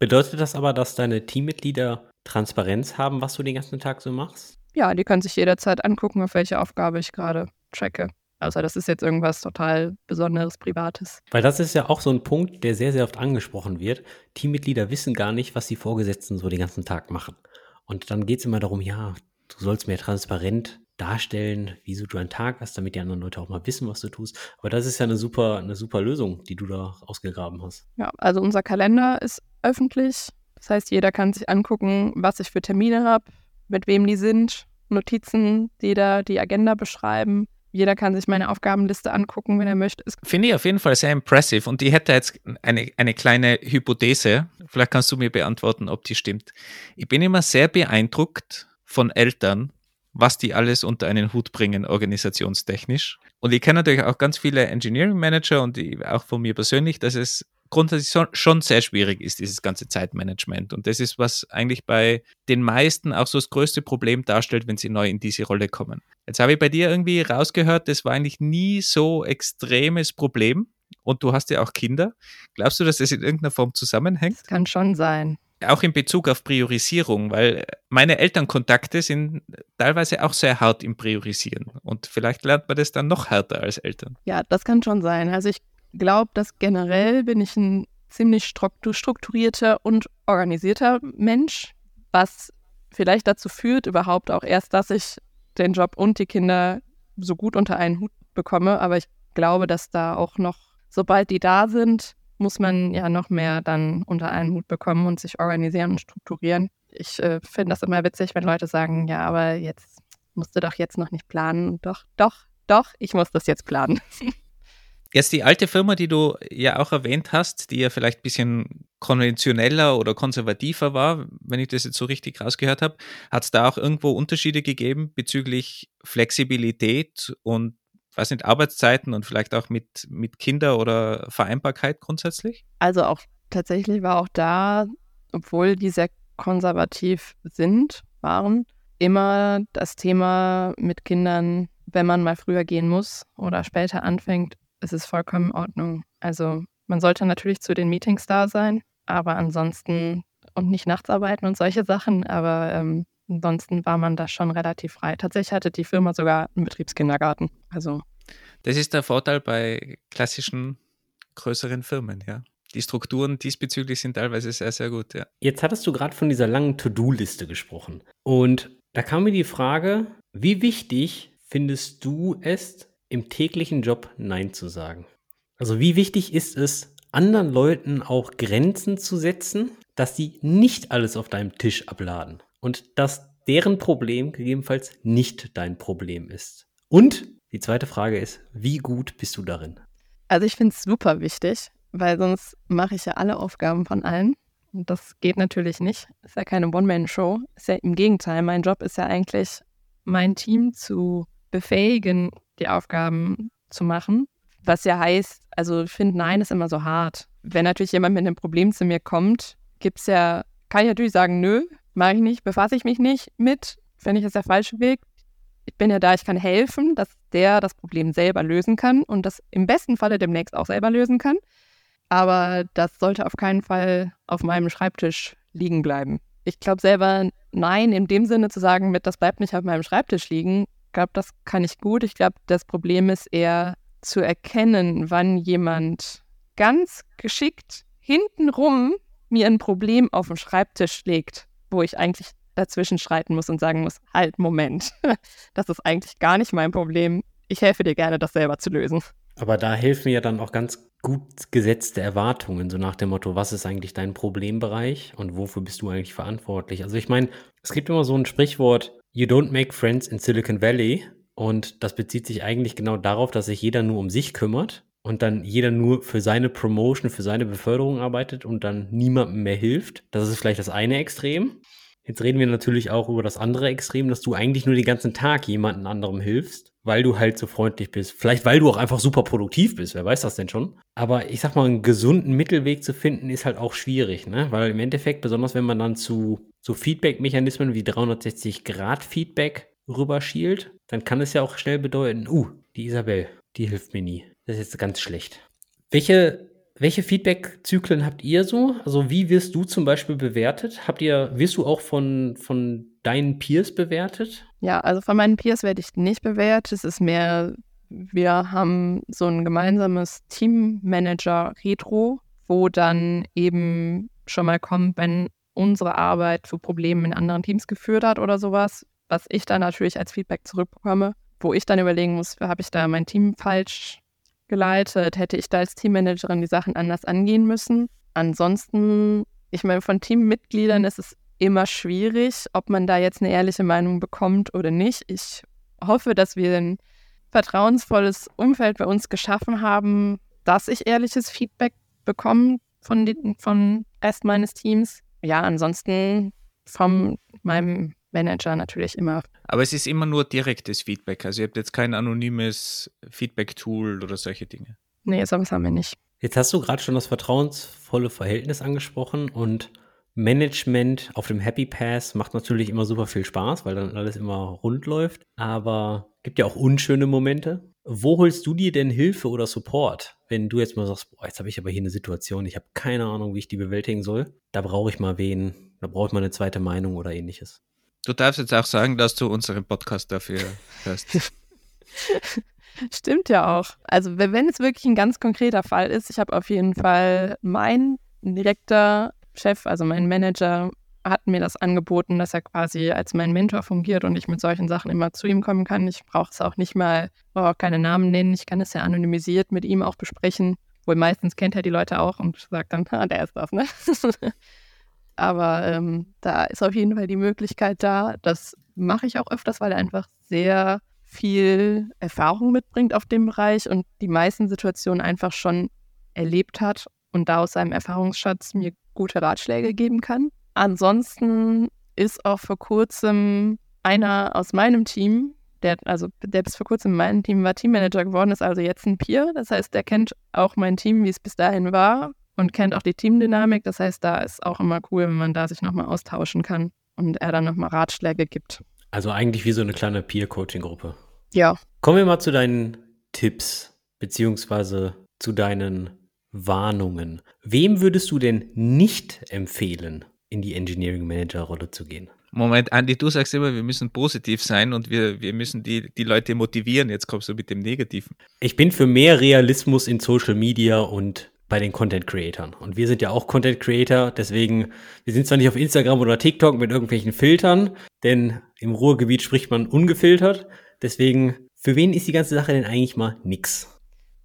Bedeutet das aber, dass deine Teammitglieder Transparenz haben, was du den ganzen Tag so machst? Ja, die können sich jederzeit angucken, auf welche Aufgabe ich gerade tracke. Also das ist jetzt irgendwas total Besonderes, Privates. Weil das ist ja auch so ein Punkt, der sehr, sehr oft angesprochen wird. Teammitglieder wissen gar nicht, was die Vorgesetzten so den ganzen Tag machen. Und dann geht es immer darum, ja, du sollst mehr transparent darstellen, wieso du einen Tag hast, damit die anderen Leute auch mal wissen, was du tust. Aber das ist ja eine super, eine super Lösung, die du da ausgegraben hast. Ja, also unser Kalender ist öffentlich. Das heißt, jeder kann sich angucken, was ich für Termine habe, mit wem die sind, Notizen, die da die Agenda beschreiben. Jeder kann sich meine Aufgabenliste angucken, wenn er möchte. Finde ich auf jeden Fall sehr impressive. Und ich hätte jetzt eine, eine kleine Hypothese. Vielleicht kannst du mir beantworten, ob die stimmt. Ich bin immer sehr beeindruckt von Eltern, was die alles unter einen Hut bringen, organisationstechnisch. Und ich kenne natürlich auch ganz viele Engineering Manager und die, auch von mir persönlich, dass es grundsätzlich schon sehr schwierig ist, dieses ganze Zeitmanagement. Und das ist, was eigentlich bei den meisten auch so das größte Problem darstellt, wenn sie neu in diese Rolle kommen. Jetzt habe ich bei dir irgendwie rausgehört, das war eigentlich nie so extremes Problem. Und du hast ja auch Kinder. Glaubst du, dass das in irgendeiner Form zusammenhängt? Das kann schon sein auch in Bezug auf Priorisierung, weil meine Elternkontakte sind teilweise auch sehr hart im Priorisieren und vielleicht lernt man das dann noch härter als Eltern. Ja, das kann schon sein. Also ich glaube, dass generell bin ich ein ziemlich strukturierter und organisierter Mensch, was vielleicht dazu führt überhaupt auch erst, dass ich den Job und die Kinder so gut unter einen Hut bekomme. Aber ich glaube, dass da auch noch, sobald die da sind, muss man ja noch mehr dann unter einen Hut bekommen und sich organisieren und strukturieren. Ich äh, finde das immer witzig, wenn Leute sagen, ja, aber jetzt musst du doch jetzt noch nicht planen. Doch, doch, doch, ich muss das jetzt planen. Jetzt die alte Firma, die du ja auch erwähnt hast, die ja vielleicht ein bisschen konventioneller oder konservativer war, wenn ich das jetzt so richtig rausgehört habe, hat es da auch irgendwo Unterschiede gegeben bezüglich Flexibilität und was sind Arbeitszeiten und vielleicht auch mit, mit Kinder oder Vereinbarkeit grundsätzlich? Also auch tatsächlich war auch da, obwohl die sehr konservativ sind, waren, immer das Thema mit Kindern, wenn man mal früher gehen muss oder später anfängt, ist es vollkommen in Ordnung. Also man sollte natürlich zu den Meetings da sein, aber ansonsten und nicht nachts arbeiten und solche Sachen, aber ähm, Ansonsten war man da schon relativ frei. Tatsächlich hatte die Firma sogar einen Betriebskindergarten. Also. Das ist der Vorteil bei klassischen größeren Firmen, ja. Die Strukturen diesbezüglich sind teilweise sehr, sehr gut, ja. Jetzt hattest du gerade von dieser langen To-Do-Liste gesprochen. Und da kam mir die Frage, wie wichtig findest du es, im täglichen Job Nein zu sagen? Also wie wichtig ist es, anderen Leuten auch Grenzen zu setzen, dass sie nicht alles auf deinem Tisch abladen und dass deren Problem gegebenenfalls nicht dein Problem ist. Und die zweite Frage ist, wie gut bist du darin? Also ich finde es super wichtig, weil sonst mache ich ja alle Aufgaben von allen. Und das geht natürlich nicht. Ist ja keine One-Man-Show. Ist ja im Gegenteil. Mein Job ist ja eigentlich, mein Team zu befähigen, die Aufgaben zu machen. Was ja heißt, also ich finde, Nein ist immer so hart. Wenn natürlich jemand mit einem Problem zu mir kommt, gibt es ja, kann ich natürlich sagen, nö, mache ich nicht, befasse ich mich nicht mit, finde ich das der falsche Weg. Ich bin ja da, ich kann helfen, dass der das Problem selber lösen kann und das im besten Falle demnächst auch selber lösen kann. Aber das sollte auf keinen Fall auf meinem Schreibtisch liegen bleiben. Ich glaube selber, nein, in dem Sinne zu sagen, mit das bleibt nicht auf meinem Schreibtisch liegen, glaube, das kann ich gut. Ich glaube, das Problem ist eher zu erkennen, wann jemand ganz geschickt hintenrum mir ein Problem auf den Schreibtisch legt, wo ich eigentlich dazwischen schreiten muss und sagen muss, halt, Moment, das ist eigentlich gar nicht mein Problem. Ich helfe dir gerne, das selber zu lösen. Aber da helfen mir ja dann auch ganz gut gesetzte Erwartungen, so nach dem Motto, was ist eigentlich dein Problembereich und wofür bist du eigentlich verantwortlich? Also ich meine, es gibt immer so ein Sprichwort, you don't make friends in Silicon Valley und das bezieht sich eigentlich genau darauf, dass sich jeder nur um sich kümmert und dann jeder nur für seine Promotion, für seine Beförderung arbeitet und dann niemandem mehr hilft. Das ist vielleicht das eine Extrem. Jetzt reden wir natürlich auch über das andere Extrem, dass du eigentlich nur den ganzen Tag jemandem anderem hilfst, weil du halt so freundlich bist. Vielleicht weil du auch einfach super produktiv bist, wer weiß das denn schon. Aber ich sag mal, einen gesunden Mittelweg zu finden, ist halt auch schwierig, ne? Weil im Endeffekt, besonders wenn man dann zu so Feedback-Mechanismen wie 360-Grad-Feedback rüberschielt, dann kann es ja auch schnell bedeuten, uh, die Isabel, die hilft mir nie. Das ist jetzt ganz schlecht. Welche, welche Feedback-Zyklen habt ihr so? Also wie wirst du zum Beispiel bewertet? Habt ihr, wirst du auch von, von deinen Peers bewertet? Ja, also von meinen Peers werde ich nicht bewertet. Es ist mehr, wir haben so ein gemeinsames Teammanager-Retro, wo dann eben schon mal kommt, wenn unsere Arbeit zu Problemen in anderen Teams geführt hat oder sowas, was ich dann natürlich als Feedback zurückbekomme, wo ich dann überlegen muss, habe ich da mein Team falsch geleitet, hätte ich da als Teammanagerin die Sachen anders angehen müssen. Ansonsten, ich meine, von Teammitgliedern ist es immer schwierig, ob man da jetzt eine ehrliche Meinung bekommt oder nicht. Ich hoffe, dass wir ein vertrauensvolles Umfeld bei uns geschaffen haben, dass ich ehrliches Feedback bekomme von, den, von Rest meines Teams. Ja, ansonsten von meinem Manager natürlich immer. Aber es ist immer nur direktes Feedback. Also ihr habt jetzt kein anonymes Feedback-Tool oder solche Dinge. Nee, sowas haben wir nicht. Jetzt hast du gerade schon das vertrauensvolle Verhältnis angesprochen und Management auf dem Happy Pass macht natürlich immer super viel Spaß, weil dann alles immer rund läuft. Aber gibt ja auch unschöne Momente. Wo holst du dir denn Hilfe oder Support, wenn du jetzt mal sagst, boah, jetzt habe ich aber hier eine Situation, ich habe keine Ahnung, wie ich die bewältigen soll. Da brauche ich mal wen, da brauche ich mal eine zweite Meinung oder ähnliches. Du darfst jetzt auch sagen, dass du unseren Podcast dafür hörst. Stimmt ja auch. Also wenn es wirklich ein ganz konkreter Fall ist, ich habe auf jeden Fall mein direkter Chef, also mein Manager, hat mir das angeboten, dass er quasi als mein Mentor fungiert und ich mit solchen Sachen immer zu ihm kommen kann. Ich brauche es auch nicht mal, brauche auch keine Namen nennen. Ich kann es ja anonymisiert mit ihm auch besprechen. Wohl meistens kennt er die Leute auch und sagt dann, ah, der ist das, ne? Aber ähm, da ist auf jeden Fall die Möglichkeit da. Das mache ich auch öfters, weil er einfach sehr viel Erfahrung mitbringt auf dem Bereich und die meisten Situationen einfach schon erlebt hat und da aus seinem Erfahrungsschatz mir gute Ratschläge geben kann. Ansonsten ist auch vor kurzem einer aus meinem Team, der, also der bis vor kurzem in meinem Team war Teammanager geworden, ist also jetzt ein Peer. Das heißt, der kennt auch mein Team, wie es bis dahin war und kennt auch die Teamdynamik. Das heißt, da ist auch immer cool, wenn man da sich nochmal austauschen kann und er dann nochmal Ratschläge gibt. Also eigentlich wie so eine kleine Peer-Coaching-Gruppe. Ja. Kommen wir mal zu deinen Tipps, beziehungsweise zu deinen Warnungen. Wem würdest du denn nicht empfehlen, in die Engineering Manager-Rolle zu gehen? Moment, Andi, du sagst immer, wir müssen positiv sein und wir, wir müssen die, die Leute motivieren. Jetzt kommst du mit dem Negativen. Ich bin für mehr Realismus in Social Media und bei den Content Creatern. Und wir sind ja auch Content Creator, deswegen, wir sind zwar nicht auf Instagram oder TikTok mit irgendwelchen Filtern, denn im Ruhrgebiet spricht man ungefiltert. Deswegen Für wen ist die ganze Sache denn eigentlich mal nix?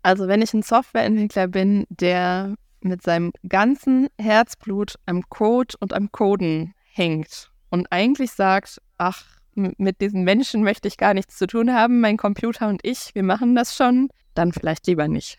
Also wenn ich ein Softwareentwickler bin, der mit seinem ganzen Herzblut am Code und am Coden hängt und eigentlich sagt, ach, mit diesen Menschen möchte ich gar nichts zu tun haben, mein Computer und ich, wir machen das schon, dann vielleicht lieber nicht.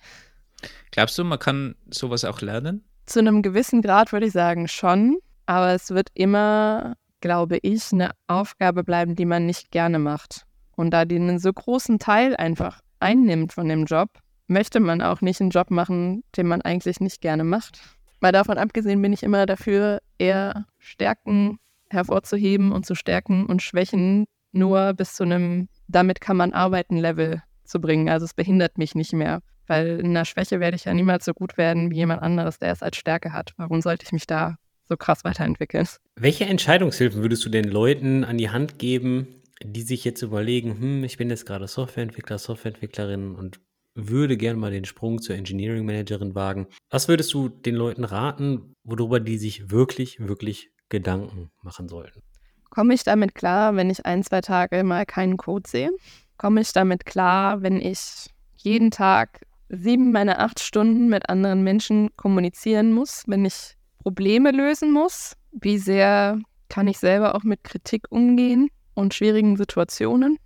Glaubst du, man kann sowas auch lernen? Zu einem gewissen Grad würde ich sagen schon, aber es wird immer, glaube ich, eine Aufgabe bleiben, die man nicht gerne macht. Und da die einen so großen Teil einfach einnimmt von dem Job, möchte man auch nicht einen Job machen, den man eigentlich nicht gerne macht. Mal davon abgesehen bin ich immer dafür, eher Stärken hervorzuheben und zu stärken und Schwächen nur bis zu einem, damit kann man arbeiten, Level zu bringen. Also es behindert mich nicht mehr, weil in einer Schwäche werde ich ja niemals so gut werden wie jemand anderes, der es als Stärke hat. Warum sollte ich mich da so krass weiterentwickeln? Welche Entscheidungshilfen würdest du den Leuten an die Hand geben, die sich jetzt überlegen, hm, ich bin jetzt gerade Softwareentwickler, Softwareentwicklerin und würde gerne mal den Sprung zur Engineering Managerin wagen. Was würdest du den Leuten raten, worüber die sich wirklich, wirklich Gedanken machen sollten? Komme ich damit klar, wenn ich ein, zwei Tage mal keinen Code sehe? Komme ich damit klar, wenn ich jeden Tag sieben meiner acht Stunden mit anderen Menschen kommunizieren muss, wenn ich Probleme lösen muss? Wie sehr kann ich selber auch mit Kritik umgehen und schwierigen Situationen?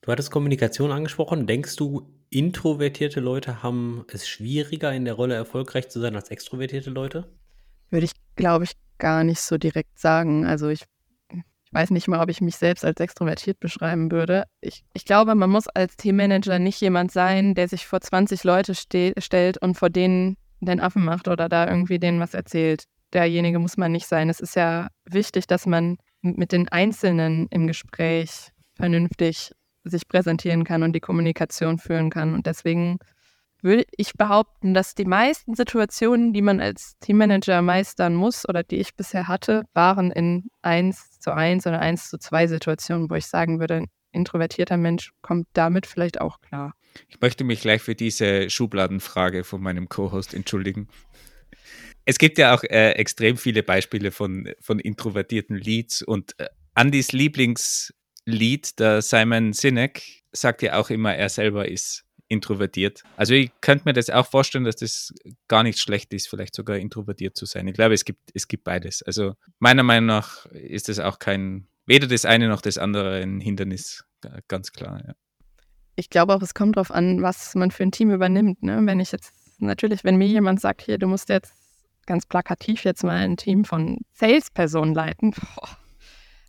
Du hattest Kommunikation angesprochen. Denkst du, introvertierte Leute haben es schwieriger, in der Rolle erfolgreich zu sein als extrovertierte Leute? Würde ich, glaube ich, gar nicht so direkt sagen. Also ich, ich weiß nicht mal, ob ich mich selbst als extrovertiert beschreiben würde. Ich, ich glaube, man muss als Teammanager nicht jemand sein, der sich vor 20 Leute ste stellt und vor denen den Affen macht oder da irgendwie denen was erzählt. Derjenige muss man nicht sein. Es ist ja wichtig, dass man mit den Einzelnen im Gespräch vernünftig sich präsentieren kann und die Kommunikation führen kann. Und deswegen würde ich behaupten, dass die meisten Situationen, die man als Teammanager meistern muss oder die ich bisher hatte, waren in 1 zu 1 oder 1 zu 2 Situationen, wo ich sagen würde, ein introvertierter Mensch kommt damit vielleicht auch klar. Ich möchte mich gleich für diese Schubladenfrage von meinem Co-Host entschuldigen. Es gibt ja auch äh, extrem viele Beispiele von, von introvertierten Leads und äh, Andys Lieblingslied, der Simon Sinek, sagt ja auch immer, er selber ist introvertiert. Also ich könnte mir das auch vorstellen, dass das gar nicht schlecht ist, vielleicht sogar introvertiert zu sein. Ich glaube, es gibt, es gibt beides. Also meiner Meinung nach ist das auch kein, weder das eine noch das andere ein Hindernis, ganz klar. Ja. Ich glaube auch, es kommt darauf an, was man für ein Team übernimmt. Ne? Wenn ich jetzt, natürlich, wenn mir jemand sagt, hier, du musst jetzt ganz plakativ jetzt mal ein Team von Salespersonen leiten, boah.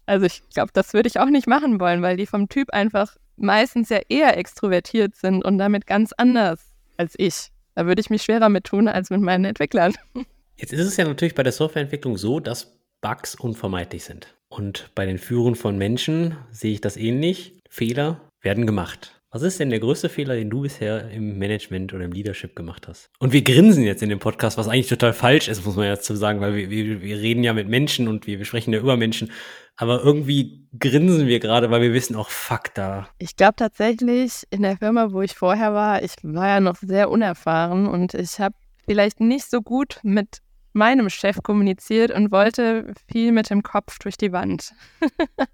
Also ich glaube, das würde ich auch nicht machen wollen, weil die vom Typ einfach meistens ja eher extrovertiert sind und damit ganz anders als ich. Da würde ich mich schwerer mit tun als mit meinen Entwicklern. Jetzt ist es ja natürlich bei der Softwareentwicklung so, dass Bugs unvermeidlich sind. Und bei den Führern von Menschen sehe ich das ähnlich. Fehler werden gemacht. Was ist denn der größte Fehler, den du bisher im Management oder im Leadership gemacht hast? Und wir grinsen jetzt in dem Podcast, was eigentlich total falsch ist, muss man ja dazu sagen, weil wir, wir, wir reden ja mit Menschen und wir, wir sprechen ja über Menschen. Aber irgendwie grinsen wir gerade, weil wir wissen, auch fuck da. Ich glaube tatsächlich, in der Firma, wo ich vorher war, ich war ja noch sehr unerfahren und ich habe vielleicht nicht so gut mit meinem Chef kommuniziert und wollte viel mit dem Kopf durch die Wand.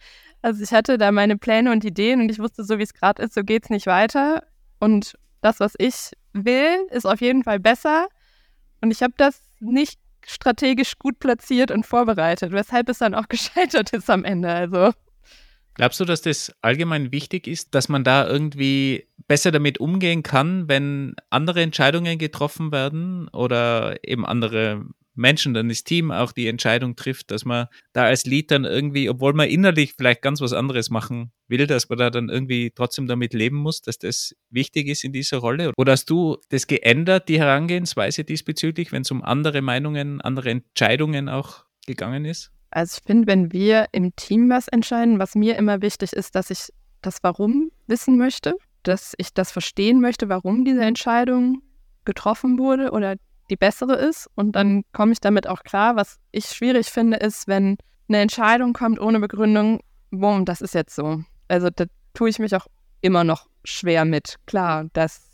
Also ich hatte da meine Pläne und Ideen und ich wusste, so wie es gerade ist, so geht es nicht weiter. Und das, was ich will, ist auf jeden Fall besser. Und ich habe das nicht strategisch gut platziert und vorbereitet, weshalb es dann auch gescheitert ist am Ende. Also. Glaubst du, dass das allgemein wichtig ist, dass man da irgendwie besser damit umgehen kann, wenn andere Entscheidungen getroffen werden oder eben andere Menschen, dann das Team auch die Entscheidung trifft, dass man da als Lead dann irgendwie, obwohl man innerlich vielleicht ganz was anderes machen will, dass man da dann irgendwie trotzdem damit leben muss, dass das wichtig ist in dieser Rolle? Oder hast du das geändert, die Herangehensweise diesbezüglich, wenn es um andere Meinungen, andere Entscheidungen auch gegangen ist? Also ich finde, wenn wir im Team was entscheiden, was mir immer wichtig ist, dass ich das Warum wissen möchte, dass ich das verstehen möchte, warum diese Entscheidung getroffen wurde oder die bessere ist. Und dann komme ich damit auch klar. Was ich schwierig finde, ist, wenn eine Entscheidung kommt ohne Begründung, boom, das ist jetzt so. Also da tue ich mich auch immer noch schwer mit. Klar, dass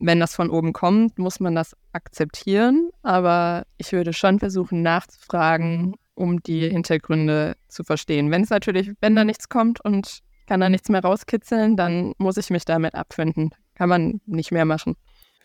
wenn das von oben kommt, muss man das akzeptieren. Aber ich würde schon versuchen nachzufragen, um die Hintergründe zu verstehen. Wenn es natürlich, wenn da nichts kommt und kann da nichts mehr rauskitzeln, dann muss ich mich damit abfinden. Kann man nicht mehr machen.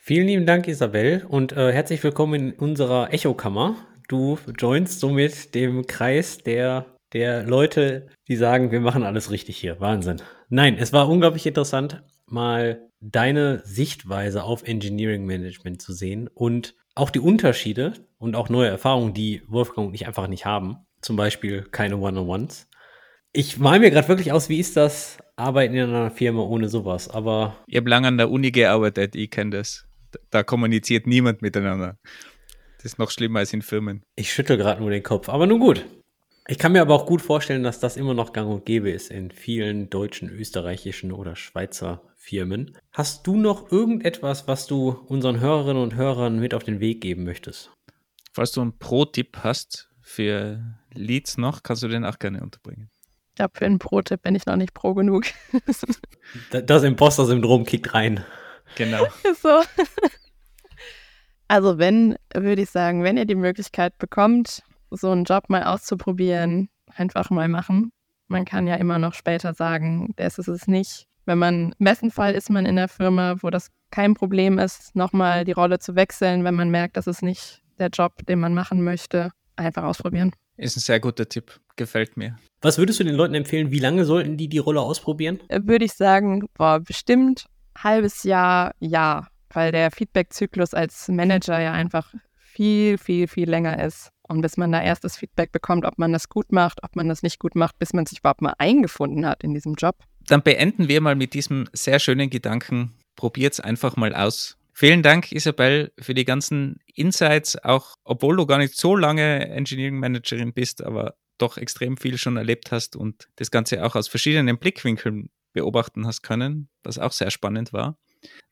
Vielen lieben Dank, Isabel, und äh, herzlich willkommen in unserer Echokammer. Du joinst somit dem Kreis der, der Leute, die sagen, wir machen alles richtig hier. Wahnsinn. Nein, es war unglaublich interessant, mal deine Sichtweise auf Engineering Management zu sehen und auch die Unterschiede und auch neue Erfahrungen, die Wolfgang und ich einfach nicht haben. Zum Beispiel keine One-on-Ones. Ich male mir gerade wirklich aus, wie ist das Arbeiten in einer Firma ohne sowas, aber. Ich habe lange an der Uni gearbeitet, ich kenne das. Da kommuniziert niemand miteinander. Das ist noch schlimmer als in Firmen. Ich schüttel gerade nur den Kopf, aber nun gut. Ich kann mir aber auch gut vorstellen, dass das immer noch gang und gäbe ist in vielen deutschen, österreichischen oder Schweizer Firmen. Hast du noch irgendetwas, was du unseren Hörerinnen und Hörern mit auf den Weg geben möchtest? Falls du einen Pro-Tipp hast für Leads noch, kannst du den auch gerne unterbringen. Ich glaube, für einen Pro-Tipp bin ich noch nicht pro genug. das Imposter-Syndrom kickt rein. Genau. so. Also wenn, würde ich sagen, wenn ihr die Möglichkeit bekommt, so einen Job mal auszuprobieren, einfach mal machen. Man kann ja immer noch später sagen, das ist es nicht. Wenn man, im besten Fall ist man in der Firma, wo das kein Problem ist, nochmal die Rolle zu wechseln, wenn man merkt, das ist nicht der Job, den man machen möchte. Einfach ausprobieren. Ist ein sehr guter Tipp. Gefällt mir. Was würdest du den Leuten empfehlen? Wie lange sollten die die Rolle ausprobieren? Äh, würde ich sagen, boah, bestimmt halbes Jahr, ja. Weil der Feedback-Zyklus als Manager ja einfach viel, viel, viel länger ist. Und bis man da erst das Feedback bekommt, ob man das gut macht, ob man das nicht gut macht, bis man sich überhaupt mal eingefunden hat in diesem Job. Dann beenden wir mal mit diesem sehr schönen Gedanken. Probiert es einfach mal aus. Vielen Dank, Isabel, für die ganzen Insights, auch obwohl du gar nicht so lange Engineering Managerin bist, aber doch extrem viel schon erlebt hast und das Ganze auch aus verschiedenen Blickwinkeln beobachten hast können, was auch sehr spannend war.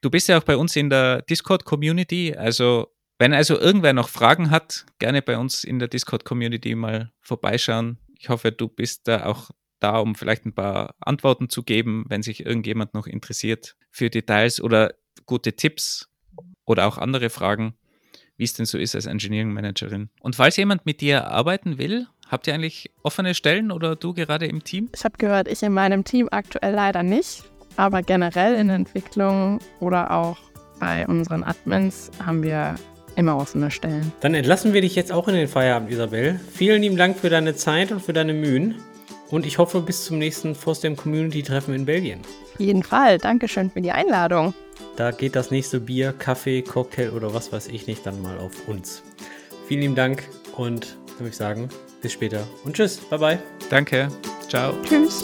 Du bist ja auch bei uns in der Discord-Community, also wenn also irgendwer noch Fragen hat, gerne bei uns in der Discord-Community mal vorbeischauen. Ich hoffe, du bist da auch da, um vielleicht ein paar Antworten zu geben, wenn sich irgendjemand noch interessiert für Details oder gute Tipps oder auch andere Fragen, wie es denn so ist als Engineering Managerin. Und falls jemand mit dir arbeiten will, habt ihr eigentlich offene Stellen oder du gerade im Team? Ich habe gehört, ich in meinem Team aktuell leider nicht, aber generell in Entwicklung oder auch bei unseren Admins haben wir immer offene Stellen. Dann entlassen wir dich jetzt auch in den Feierabend, Isabel. Vielen lieben Dank für deine Zeit und für deine Mühen. Und ich hoffe, bis zum nächsten FOSDEM Community Treffen in Belgien. Auf jeden Fall. Dankeschön für die Einladung. Da geht das nächste Bier, Kaffee, Cocktail oder was weiß ich nicht dann mal auf uns. Vielen lieben Dank und würde ich sagen, bis später und tschüss. Bye bye. Danke. Ciao. Tschüss.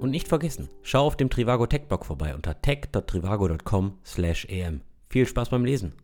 Und nicht vergessen, schau auf dem Trivago Tech Blog vorbei unter tech.trivago.com/em. Viel Spaß beim Lesen.